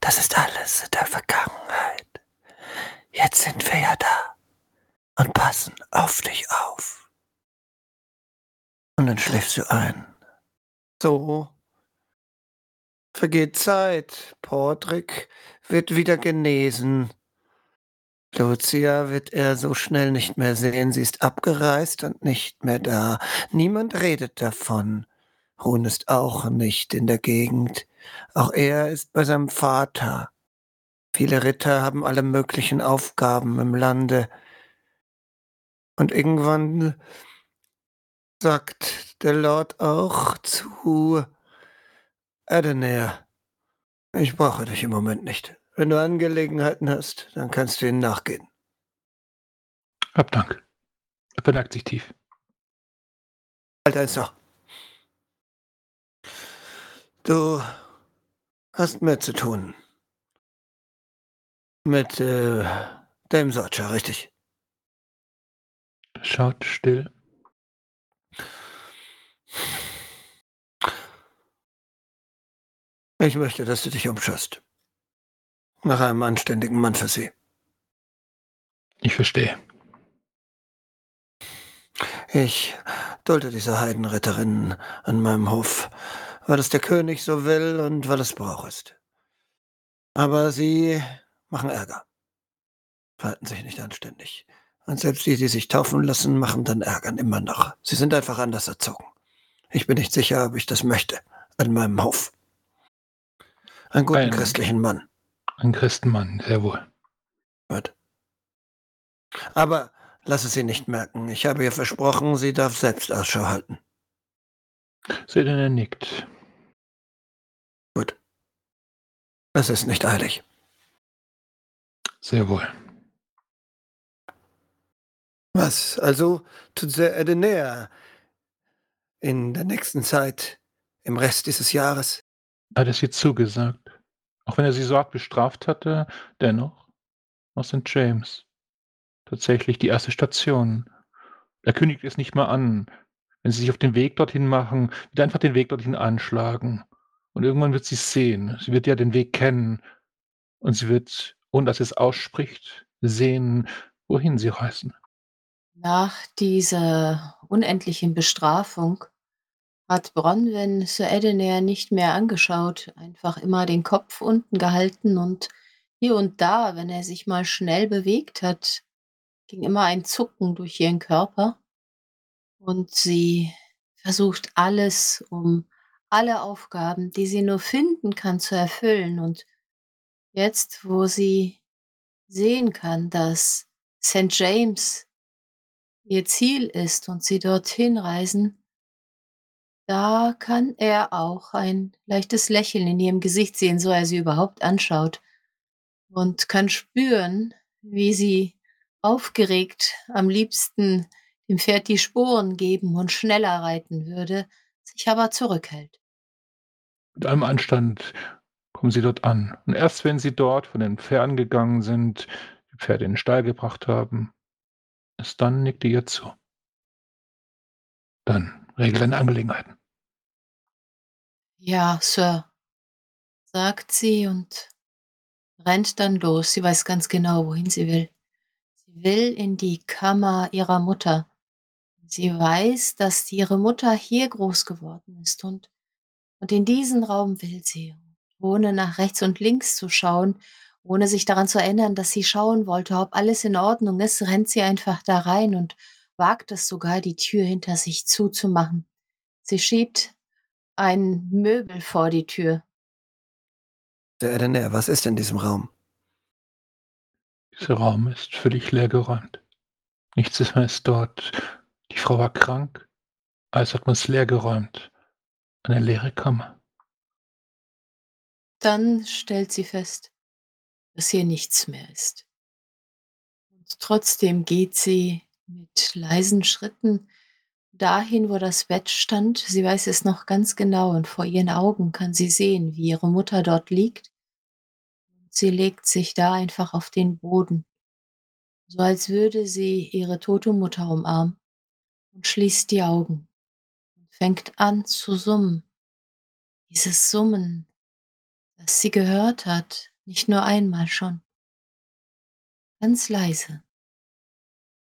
Das ist alles in der Vergangenheit. Jetzt sind wir ja da und passen auf dich auf. Und dann schläfst du ein. So vergeht Zeit. Portrick wird wieder genesen. Lucia wird er so schnell nicht mehr sehen. Sie ist abgereist und nicht mehr da. Niemand redet davon. Huhn ist auch nicht in der Gegend. Auch er ist bei seinem Vater. Viele Ritter haben alle möglichen Aufgaben im Lande. Und irgendwann sagt der Lord auch zu Adenair, ich brauche dich im Moment nicht. Wenn du Angelegenheiten hast, dann kannst du ihnen nachgehen. Hab Dank. Er bedankt sich tief. Alter ist doch. Du hast mehr zu tun. Mit äh, Dame Sorcha, richtig? Schaut still. Ich möchte, dass du dich umschaust. Nach einem anständigen Mann für sie. Ich verstehe. Ich dulde diese Heidenritterinnen an meinem Hof, weil es der König so will und weil es Brauch ist. Aber sie machen Ärger, verhalten sich nicht anständig. Und selbst die, die sich taufen lassen, machen dann Ärgern immer noch. Sie sind einfach anders erzogen. Ich bin nicht sicher, ob ich das möchte an meinem Hof. Einen guten Ein- christlichen Mann. Ein Christenmann, sehr wohl. Gut. Aber lass es sie nicht merken. Ich habe ihr versprochen, sie darf selbst Ausschau halten. Seht ihr, er nickt. Gut. Es ist nicht eilig. Sehr wohl. Was also tut Sir Edenair in der nächsten Zeit, im Rest dieses Jahres? Hat es ihr zugesagt. Auch wenn er sie so hart bestraft hatte, dennoch aus St. James. Tatsächlich die erste Station. Er kündigt es nicht mal an. Wenn sie sich auf den Weg dorthin machen, wird einfach den Weg dorthin anschlagen. Und irgendwann wird sie es sehen. Sie wird ja den Weg kennen. Und sie wird, ohne dass sie es ausspricht, sehen, wohin sie reisen. Nach dieser unendlichen Bestrafung hat Bronwyn Sir Edenair nicht mehr angeschaut, einfach immer den Kopf unten gehalten und hier und da, wenn er sich mal schnell bewegt hat, ging immer ein Zucken durch ihren Körper und sie versucht alles, um alle Aufgaben, die sie nur finden kann, zu erfüllen. Und jetzt, wo sie sehen kann, dass St. James ihr Ziel ist und sie dorthin reisen, da kann er auch ein leichtes Lächeln in ihrem Gesicht sehen, so er sie überhaupt anschaut und kann spüren, wie sie aufgeregt am liebsten dem Pferd die Sporen geben und schneller reiten würde, sich aber zurückhält. Mit allem Anstand kommen sie dort an. Und erst wenn sie dort von den Pferden gegangen sind, die Pferde in den Stall gebracht haben, erst dann nickte ihr zu. Dann regel deine Angelegenheiten. Ja, Sir, sagt sie und rennt dann los. Sie weiß ganz genau, wohin sie will. Sie will in die Kammer ihrer Mutter. Sie weiß, dass ihre Mutter hier groß geworden ist und, und in diesen Raum will sie, ohne nach rechts und links zu schauen, ohne sich daran zu erinnern, dass sie schauen wollte, ob alles in Ordnung ist, rennt sie einfach da rein und wagt es sogar, die Tür hinter sich zuzumachen. Sie schiebt ein Möbel vor die Tür. Sir Edenair, was ist in diesem Raum? Dieser Raum ist völlig leergeräumt. Nichts ist mehr ist dort. Die Frau war krank, alles hat man es leergeräumt. eine leere Kammer. Dann stellt sie fest, dass hier nichts mehr ist. Und trotzdem geht sie mit leisen Schritten dahin, wo das Bett stand. Sie weiß es noch ganz genau und vor ihren Augen kann sie sehen, wie ihre Mutter dort liegt. Sie legt sich da einfach auf den Boden, so als würde sie ihre tote Mutter umarmen und schließt die Augen und fängt an zu summen. Dieses Summen, das sie gehört hat, nicht nur einmal schon. Ganz leise.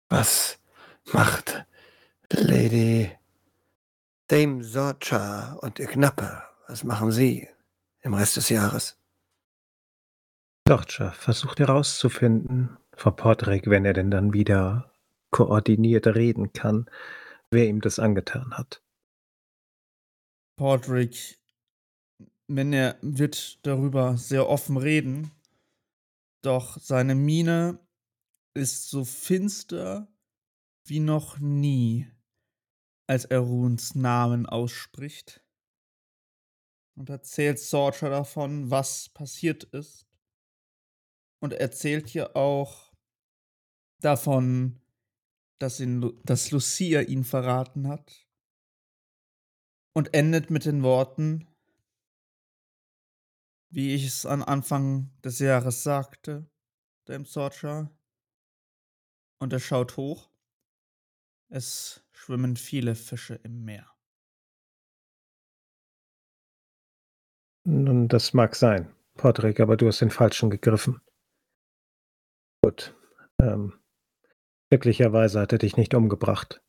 Was macht Lady Dame Sorcha und ihr Knappe? Was machen sie im Rest des Jahres? Sorcha versucht herauszufinden, Frau Podrick, wenn er denn dann wieder koordiniert reden kann, wer ihm das angetan hat. Podrick, wenn er wird darüber sehr offen reden, doch seine Miene ist so finster wie noch nie, als er Runs Namen ausspricht. Und erzählt Sorcha davon, was passiert ist. Und erzählt hier auch davon, dass, ihn, dass Lucia ihn verraten hat. Und endet mit den Worten, wie ich es am Anfang des Jahres sagte, dem Sorcha. Und er schaut hoch. Es schwimmen viele Fische im Meer. Nun, das mag sein, Podrick, aber du hast den Falschen gegriffen. Gut. Ähm, glücklicherweise hat er dich nicht umgebracht.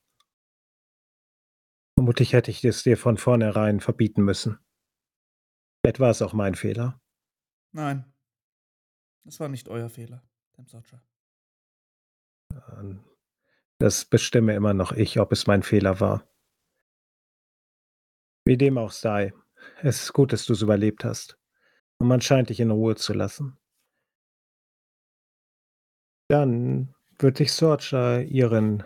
Vermutlich hätte ich es dir von vornherein verbieten müssen. Vielleicht war es auch mein Fehler. Nein, das war nicht euer Fehler, Dem Sorcha. Ähm, Das bestimme immer noch ich, ob es mein Fehler war. Wie dem auch sei, es ist gut, dass du es überlebt hast. Und man scheint dich in Ruhe zu lassen. Dann wird sich Sorcha ihren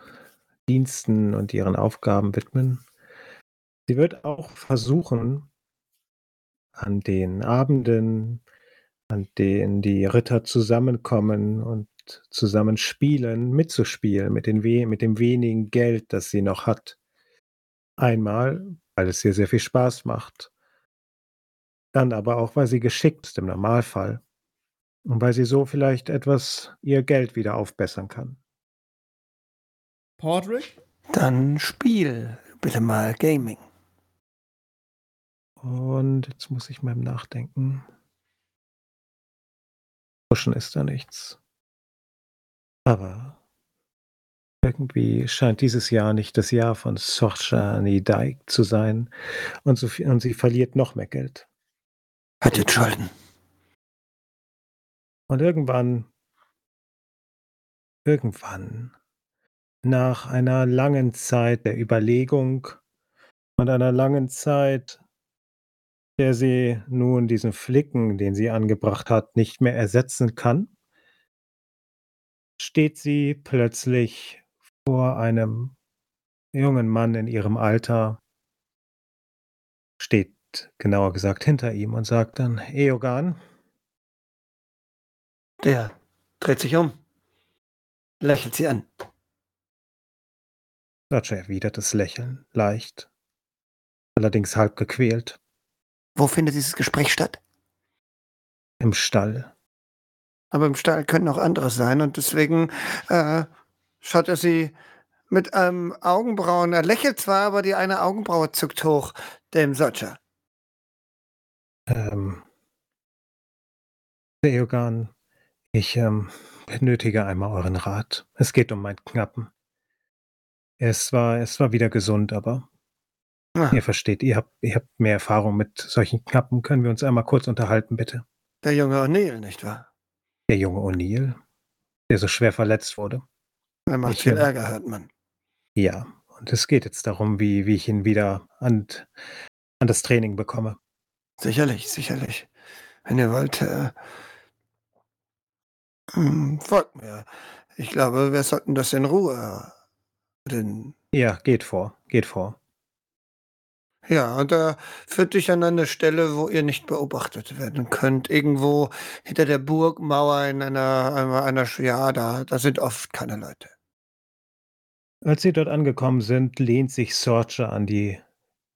Diensten und ihren Aufgaben widmen. Sie wird auch versuchen, an den Abenden, an denen die Ritter zusammenkommen und zusammen spielen, mitzuspielen mit, den we mit dem wenigen Geld, das sie noch hat. Einmal, weil es ihr sehr viel Spaß macht. Dann aber auch, weil sie geschickt ist im Normalfall. Und weil sie so vielleicht etwas ihr Geld wieder aufbessern kann. Podrick? Dann spiel bitte mal Gaming. Und jetzt muss ich mal im Nachdenken. Pushen ist da nichts. Aber irgendwie scheint dieses Jahr nicht das Jahr von Sorcha Nidaik zu sein. Und, so viel, und sie verliert noch mehr Geld. Hat jetzt Schulden. Und irgendwann, irgendwann, nach einer langen Zeit der Überlegung und einer langen Zeit, der sie nun diesen Flicken, den sie angebracht hat, nicht mehr ersetzen kann, steht sie plötzlich vor einem jungen Mann in ihrem Alter, steht genauer gesagt hinter ihm und sagt dann, Eogan, Der dreht sich um, lächelt sie an. Roger erwidert das Lächeln, leicht, allerdings halb gequält, Wo findet dieses Gespräch statt? im Stall. Aber im Stall können auch andere sein und deswegen äh, schaut er sie mit einem Augenbrauen. Er lächelt zwar, aber die eine Augenbraue zuckt hoch, dem Solcher. Ähm, Eogan, ich ähm, benötige einmal euren Rat. Es geht um meinen Knappen. Es war, es war wieder gesund, aber Ah, ihr versteht, ihr habt, ihr habt mehr Erfahrung mit solchen Knappen. Können wir uns einmal kurz unterhalten, bitte? der junge O'Neill, nicht wahr? Der junge O'Neill, der so schwer verletzt wurde. Er macht Ich, viel Ärger, hört man. Ja, und es geht jetzt darum, wie, wie ich ihn wieder an, an das Training bekomme. Sicherlich, sicherlich. Wenn ihr wollt, äh, hm, folgt mir. Ich glaube, wir sollten das in Ruhe. Den, Ja, geht vor, geht vor. Ja, und er führt dich an eine Stelle, wo ihr nicht beobachtet werden könnt. Irgendwo hinter der Burgmauer in einer einer einer ja, da da sind oft keine Leute. Als sie dort angekommen sind, lehnt sich Sorcha an die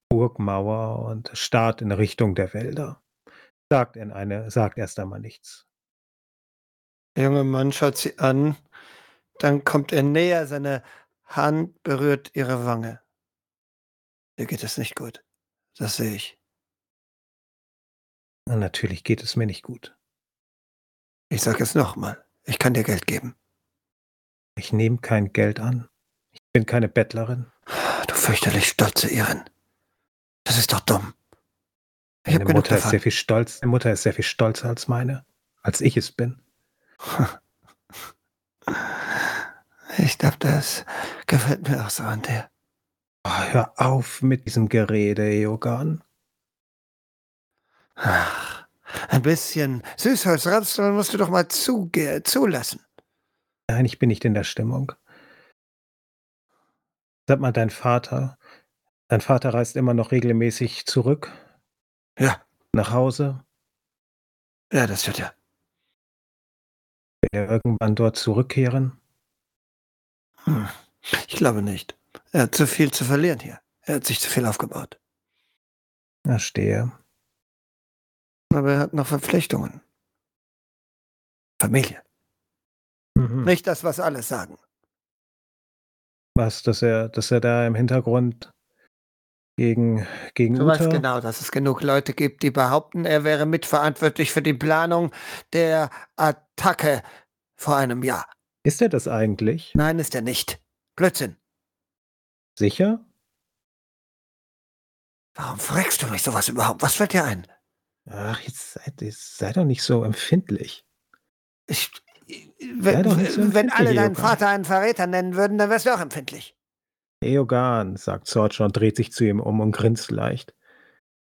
Burgmauer und starrt in Richtung der Wälder. Sagt in eine sagt erst einmal nichts. Der junge Mann schaut sie an, dann kommt er näher, seine Hand berührt ihre Wange. Dir geht es nicht gut. Das sehe ich. Na, natürlich geht es mir nicht gut. Ich sage es noch mal, ich kann dir Geld geben. Ich nehme kein Geld an. Ich bin keine Bettlerin. Du fürchterlich stolze Irren. Das ist doch dumm. Ich Meine Mutter ist sehr viel stolz meine Mutter ist sehr viel stolzer als meine als ich es bin. Ich glaube, das gefällt mir auch so an dir. Oh, hör auf mit diesem Gerede, Eogan. Ach, ein bisschen Süßholzraspeln musst du doch mal zuge zulassen. Nein, ich bin nicht in der Stimmung. Sag mal, dein Vater dein Vater reist immer noch regelmäßig zurück Ja, nach Hause? ja, das wird er. Will er irgendwann dort zurückkehren? Hm, ich glaube nicht. Er hat zu viel zu verlieren hier. Er hat sich zu viel aufgebaut. Verstehe. Aber er hat noch Verpflichtungen. Familie. Mhm. Nicht das, was alle sagen. Was, dass er dass er da im Hintergrund gegen gegen Du weißt genau, dass es genug Leute gibt, die behaupten, er wäre mitverantwortlich für die Planung der Attacke vor einem Jahr. Ist er das eigentlich? Nein, ist er nicht. Blödsinn. Sicher? Warum fragst du mich sowas überhaupt? Was fällt dir ein? Ach, jetzt sei jetzt sei doch nicht so empfindlich. Ich wenn so wenn alle empfindlich, deinen Eogan. Vater einen Verräter nennen würden, dann wärst du auch empfindlich. Eogan, sagt Sorcha und dreht sich zu ihm um und grinst leicht.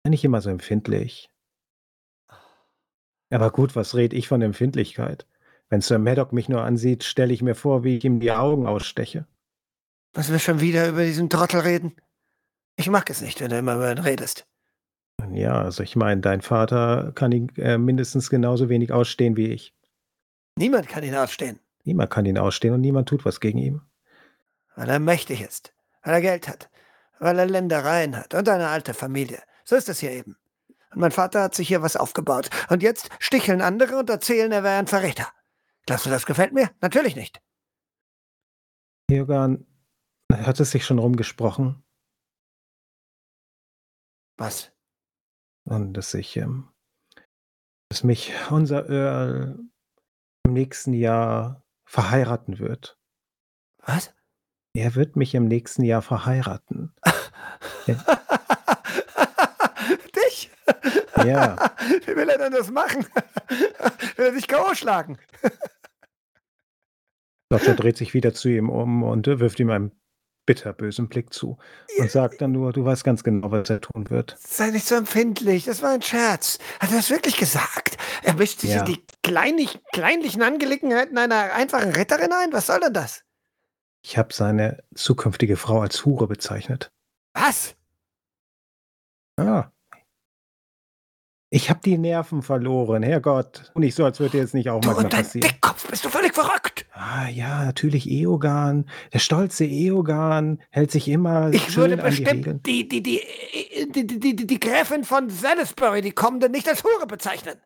Sei nicht immer so empfindlich. Aber gut, was rede ich von Empfindlichkeit? Wenn Sir Maddock mich nur ansieht, stelle ich mir vor, wie ich ihm die Augen aussteche. Müssen wir schon wieder über diesen Trottel reden? Ich mag es nicht, wenn du immer über ihn redest. Ja, also ich meine, dein Vater kann ihn äh, mindestens genauso wenig ausstehen wie ich. Niemand kann ihn ausstehen, Niemand kann ihn ausstehen und niemand tut was gegen ihn. weil er mächtig ist, weil er Geld hat, weil er Ländereien hat und eine alte Familie. So ist es hier eben. Und mein Vater hat sich hier was aufgebaut. Und jetzt sticheln andere und erzählen, er wäre ein Verräter. Glaubst du, das gefällt mir? Natürlich nicht. Eogan, hat es sich schon rumgesprochen Was? und dass ich, ähm, dass mich unser Earl im nächsten Jahr verheiraten wird. Was? Er wird mich im nächsten Jahr verheiraten. Dich? Ja. Wie will er denn das machen? will er dich K.O. schlagen? Dodger dreht sich wieder zu ihm um und wirft ihm einen bitterbösen Blick zu und sagt dann nur, du weißt ganz genau, was er tun wird. Sei nicht so empfindlich, das war ein Scherz. Hat er das wirklich gesagt? Er mischt sich Ja. in die kleinig, kleinlichen Angelegenheiten einer einfachen Retterin ein? Was soll denn das? Ich habe seine zukünftige Frau als Hure bezeichnet. Was? Ah. Ich habe die Nerven verloren, Herrgott. Und nicht so, als würde jetzt nicht auch Du manchmal und dein passieren. Dickkopf, bist du völlig verrückt? Ah ja, natürlich Eogan. Der stolze Eogan hält sich immer Ich schön würde bestimmt die, die, die, die, die, die, die, Gräfin von Salisbury, die kommende, nicht als Hure bezeichnen.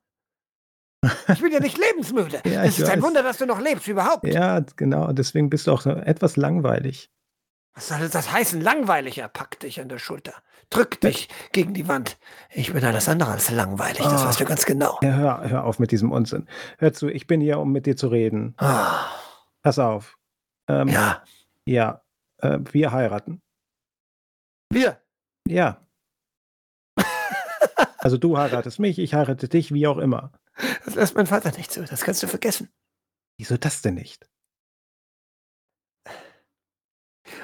Ich bin ja nicht lebensmüde. Ja, es ist ein weiß. Wunder, dass du noch lebst, überhaupt. Ja, genau. Deswegen bist du auch etwas langweilig. Was soll das heißen? Langweilig, er packt dich an der Schulter. Drück dich gegen die Wand. Ich bin alles andere als langweilig, das Ah. weißt du ganz genau. Ja, hör, hör auf mit diesem Unsinn. Hör zu, ich bin hier, um mit dir zu reden. Ah, Pass auf. Ähm, ja, Ja, äh, wir heiraten. wir. Ja. Also du heiratest mich, ich heirate dich, wie auch immer. Das lässt mein Vater nicht zu, das kannst du vergessen. Wieso das denn nicht?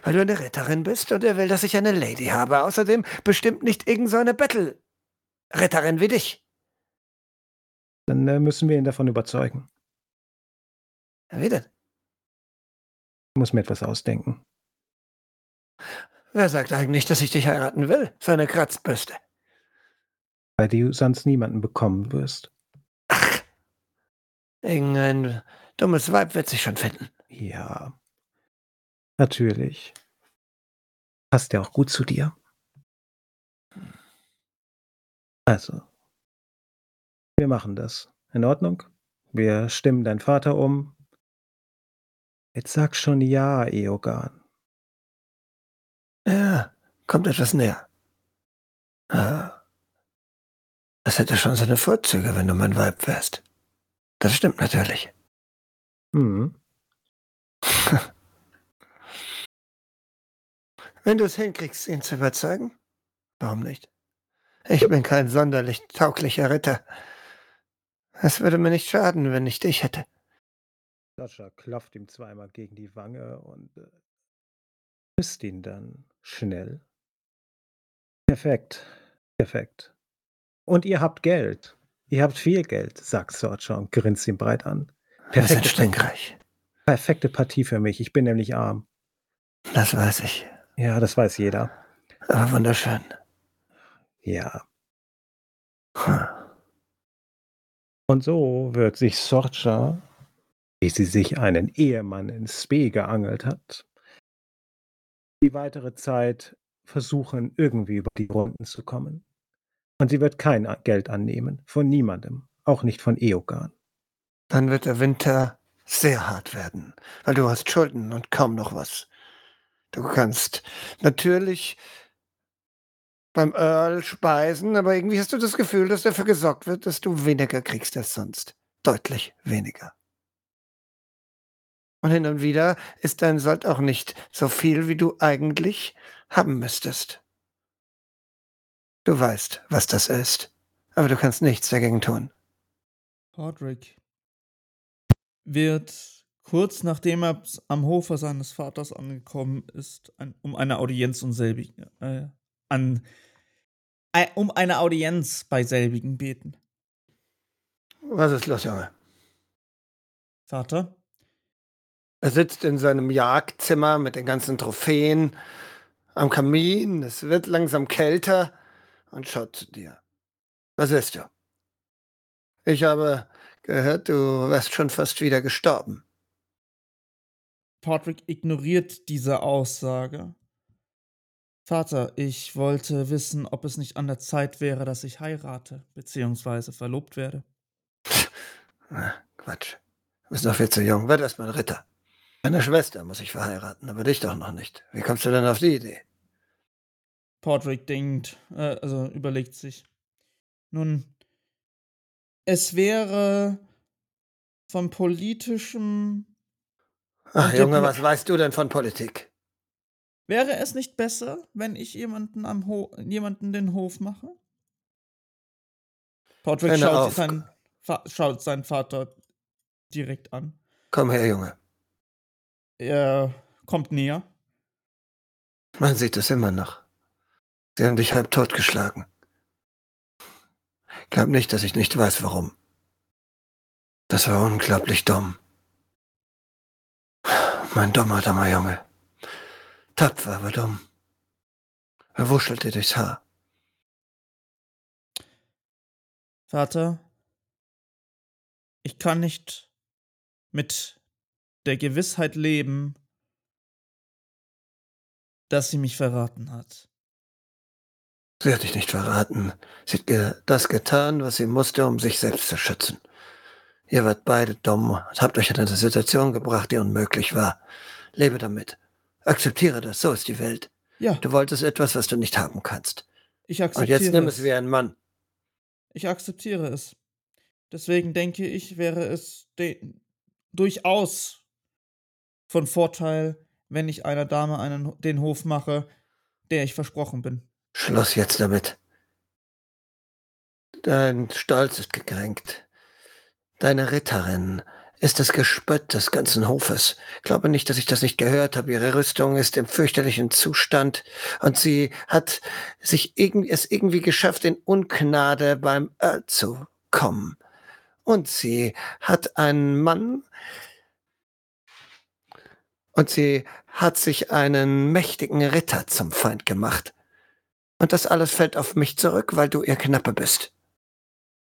Weil du eine Retterin bist und er will, dass ich eine Lady habe. Außerdem bestimmt nicht irgend so eine Bettel-Retterin wie dich. Dann äh, müssen wir ihn davon überzeugen. Wie denn? Ich muss mir etwas ausdenken. Wer sagt eigentlich, dass ich dich heiraten will? Seine Kratzbürste. Weil du sonst niemanden bekommen wirst. Ach, irgendein dummes Weib wird sich schon finden. Ja, natürlich. Passt ja auch gut zu dir. Also, wir machen das. In Ordnung? Wir stimmen deinen Vater um. Jetzt sag schon ja, Eogan. Ja, kommt etwas näher. Ah, das hätte schon seine Vorzüge, wenn du mein Weib wärst. Das stimmt natürlich. Hm. Wenn du es hinkriegst, ihn zu überzeugen, warum nicht? Ich bin kein sonderlich tauglicher Ritter. Es würde mir nicht schaden, wenn ich dich hätte. Sascha klopft ihm zweimal gegen die Wange und äh, küsst ihn dann schnell. Perfekt, perfekt. Und ihr habt Geld. Ihr habt viel Geld, sagt Sorcha und grinst ihn breit an. Wir sind stinkreich. Perfekte Partie für mich. Ich bin nämlich arm. Das weiß ich. Ja, das weiß jeder. Aber wunderschön. Ja. Hm. Und so wird sich Sorcha, wie sie sich einen Ehemann ins Spee geangelt hat, die weitere Zeit versuchen, irgendwie über die Runden zu kommen. Und sie wird kein Geld annehmen, von niemandem, auch nicht von Eogan. Dann wird der Winter sehr hart werden, weil du hast Schulden und kaum noch was. Du kannst natürlich beim Earl speisen, aber irgendwie hast du das Gefühl, dass dafür gesorgt wird, dass du weniger kriegst als sonst. Deutlich weniger. Und hin und wieder ist dein Sold auch nicht so viel, wie du eigentlich haben müsstest. Du weißt, was das ist, aber du kannst nichts dagegen tun. Podrick wird kurz nachdem er am Hofe seines Vaters angekommen ist, ein, um eine Audienz um selbigen, äh, an, äh, um eine Audienz bei selbigen beten. Was ist los, Junge? Vater? Er sitzt in seinem Jagdzimmer mit den ganzen Trophäen am Kamin. Es wird langsam kälter und schaut zu dir. Was ist du? Ich habe gehört, du wärst schon fast wieder gestorben. Patrick ignoriert diese Aussage. Vater, ich wollte wissen, ob es nicht an der Zeit wäre, dass ich heirate, beziehungsweise verlobt werde. Quatsch. Du bist noch viel zu jung. Werd erst mal ein Ritter. Meine Schwester muss ich verheiraten, aber dich doch noch nicht. Wie kommst du denn auf die Idee? Patrick denkt, äh, also überlegt sich. Nun, es wäre von politischem. Ach Junge, was weißt du denn von Politik? Wäre es nicht besser, wenn ich jemanden am Ho jemanden den Hof mache? Patrick Keine schaut, seinen schaut seinen Vater direkt an. Komm her, Junge. Er kommt näher. Man sieht es immer noch. Sie haben dich halb totgeschlagen. Glaub nicht, dass ich nicht weiß, warum. Das war unglaublich dumm. Mein dummer, dummer Junge. Tapfer, aber dumm. Er wuschelte durchs Haar. Vater, ich kann nicht mit der Gewissheit leben, dass sie mich verraten hat. Sie hat dich nicht verraten. Sie hat das getan, was sie musste, um sich selbst zu schützen. Ihr wart beide dumm und habt euch in eine Situation gebracht, die unmöglich war. Lebe damit. Akzeptiere das, so ist die Welt. Ja, Du wolltest etwas, was du nicht haben kannst. ich Und akzeptiere jetzt nimm es wie ein Mann. Ich akzeptiere es. Deswegen denke ich, wäre es durchaus von Vorteil, wenn ich einer Dame einen, den Hof mache, der ich versprochen bin. Schluss jetzt damit. Dein Stolz ist gekränkt. Deine Ritterin ist das Gespött des ganzen Hofes. Glaube nicht, dass ich das nicht gehört habe. Ihre Rüstung ist im fürchterlichen Zustand und sie hat sich irgendwie, es irgendwie geschafft, in Ungnade beim Earl zu kommen. Und sie hat einen Mann Und sie hat sich einen mächtigen Ritter zum Feind gemacht. Und das alles fällt auf mich zurück, weil du ihr Knappe bist.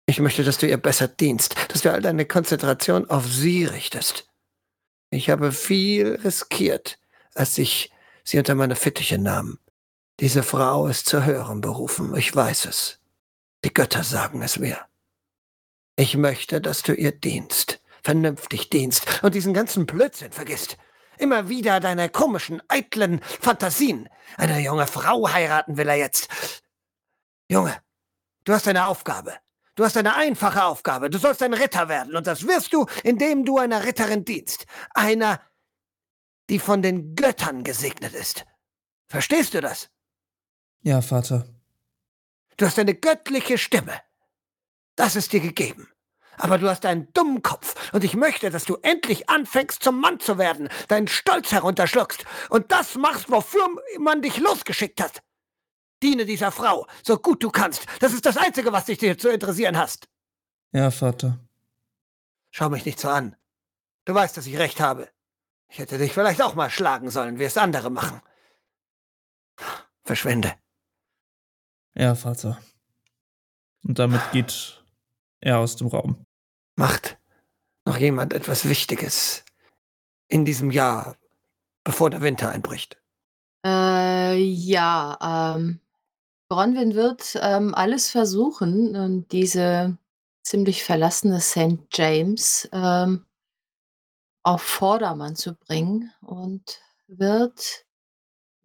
Ich möchte, dass du ihr besser dienst, dass du all deine Konzentration auf sie richtest. Ich habe viel riskiert, als ich sie unter meine Fittiche nahm. Diese Frau ist zur höheren berufen, ich weiß es. Die Götter sagen es mir. Ich möchte, dass du ihr dienst, vernünftig dienst und diesen ganzen Blödsinn vergisst. Immer wieder deine komischen, eitlen Fantasien. Eine junge Frau heiraten will er jetzt. Junge, du hast eine Aufgabe. Du hast eine einfache Aufgabe. Du sollst ein Ritter werden. Und das wirst du, indem du einer Ritterin dienst. Einer, die von den Göttern gesegnet ist. Verstehst du das? Ja, Vater. Du hast eine göttliche Stimme. Das ist dir gegeben. Aber du hast einen dummen Kopf und ich möchte, dass du endlich anfängst, zum Mann zu werden, deinen Stolz herunterschluckst und das machst, wofür man dich losgeschickt hat. Diene dieser Frau, so gut du kannst. Das ist das Einzige, was dich dir zu interessieren hast. Ja, Vater. Schau mich nicht so an. Du weißt, dass ich recht habe. Ich hätte dich vielleicht auch mal schlagen sollen, wie es andere machen. Verschwinde. Ja, Vater. Und damit geht er aus dem Raum. Macht noch jemand etwas Wichtiges in diesem Jahr, bevor der Winter einbricht? Äh, ja, ähm, Bronwyn wird ähm, alles versuchen, um diese ziemlich verlassene St. James ähm, auf Vordermann zu bringen und wird,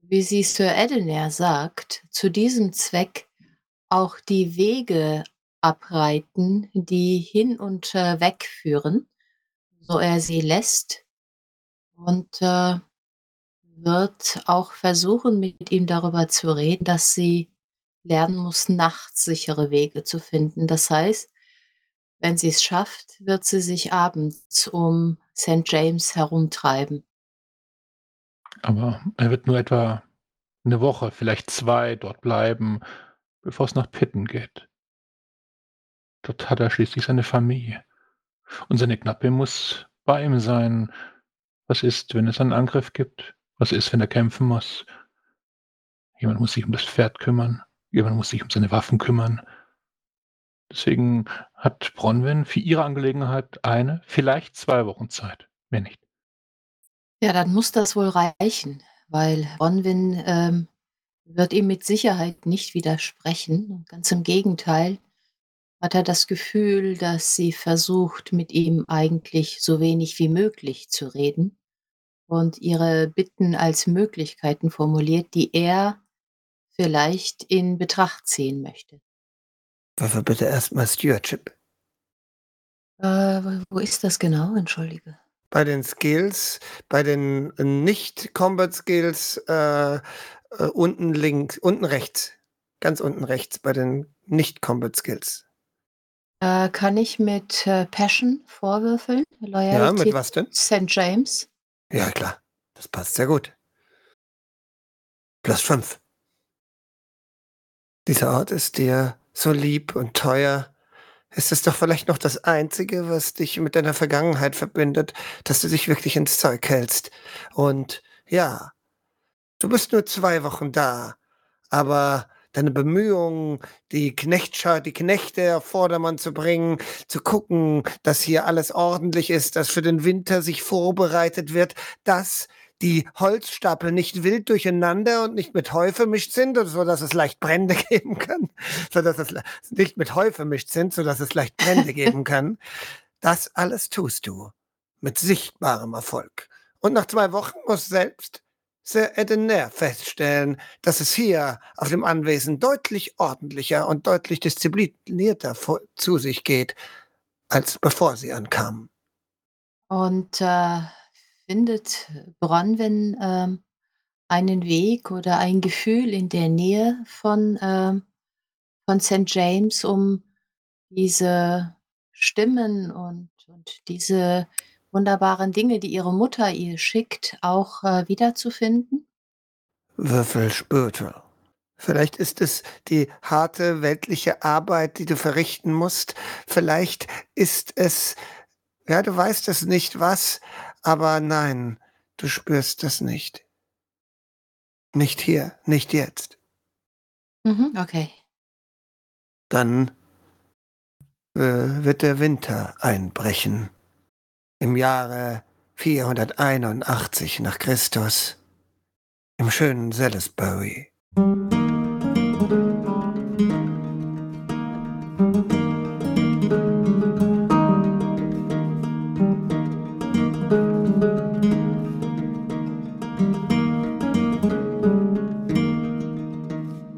wie sie Sir Edener sagt, zu diesem Zweck auch die Wege abreiten, die hin und äh, weg führen, so er sie lässt und äh, wird auch versuchen, mit ihm darüber zu reden, dass sie lernen muss, nachts sichere Wege zu finden. Das heißt, wenn sie es schafft, wird sie sich abends um St. James herumtreiben. Aber er wird nur etwa eine Woche, vielleicht zwei dort bleiben, bevor es nach Pitten geht. Dort hat er schließlich seine Familie. Und seine Knappe muss bei ihm sein. Was ist, wenn es einen Angriff gibt? Was ist, wenn er kämpfen muss? Jemand muss sich um das Pferd kümmern. Jemand muss sich um seine Waffen kümmern. Deswegen hat Bronwyn für ihre Angelegenheit eine, vielleicht zwei Wochen Zeit, mehr nicht. Ja, dann muss das wohl reichen, weil Bronwyn ähm, wird ihm mit Sicherheit nicht widersprechen. Ganz im Gegenteil hat er das Gefühl, dass sie versucht, mit ihm eigentlich so wenig wie möglich zu reden und ihre Bitten als Möglichkeiten formuliert, die er vielleicht in Betracht ziehen möchte. Würfel bitte erstmal Stewardship. Äh, wo ist das genau? Entschuldige. Bei den Skills, bei den Nicht-Combat-Skills äh, äh, unten links, unten rechts. Ganz unten rechts bei den Nicht-Combat-Skills. Äh, kann ich mit äh, Passion vorwürfeln? Ja, mit was denn? St. James. Ja, klar. Das passt sehr gut. Plus fünf. Dieser Ort ist dir so lieb und teuer. Ist es doch vielleicht noch das Einzige, was dich mit deiner Vergangenheit verbindet, dass du dich wirklich ins Zeug hältst. Und ja, du bist nur zwei Wochen da, aber deine Bemühungen, die Knechtschaft, die Knechte auf Vordermann zu bringen, zu gucken, dass hier alles ordentlich ist, dass für den Winter sich vorbereitet wird, das die Holzstapel nicht wild durcheinander und nicht mit Heu vermischt sind, so dass es leicht Brände geben kann, so dass es nicht mit Heu vermischt sind, so dass es leicht Brände geben kann. Das alles tust du mit sichtbarem Erfolg. Und nach zwei Wochen muss selbst Sir Edener feststellen, dass es hier auf dem Anwesen deutlich ordentlicher und deutlich disziplinierter zu sich geht, als bevor sie ankamen. Und äh, findet Bronwyn ähm, einen Weg oder ein Gefühl in der Nähe von, ähm, von St. James, um diese Stimmen und, und diese wunderbaren Dinge, die ihre Mutter ihr schickt, auch äh, wiederzufinden? Würfelspötel. Vielleicht ist es die harte weltliche Arbeit, die du verrichten musst. Vielleicht ist es, ja, du weißt es nicht was, aber nein, du spürst das nicht. Nicht hier, nicht jetzt. Mhm, okay. Dann äh, wird der Winter einbrechen. Im Jahre 481 nach Christus. Im schönen Salisbury.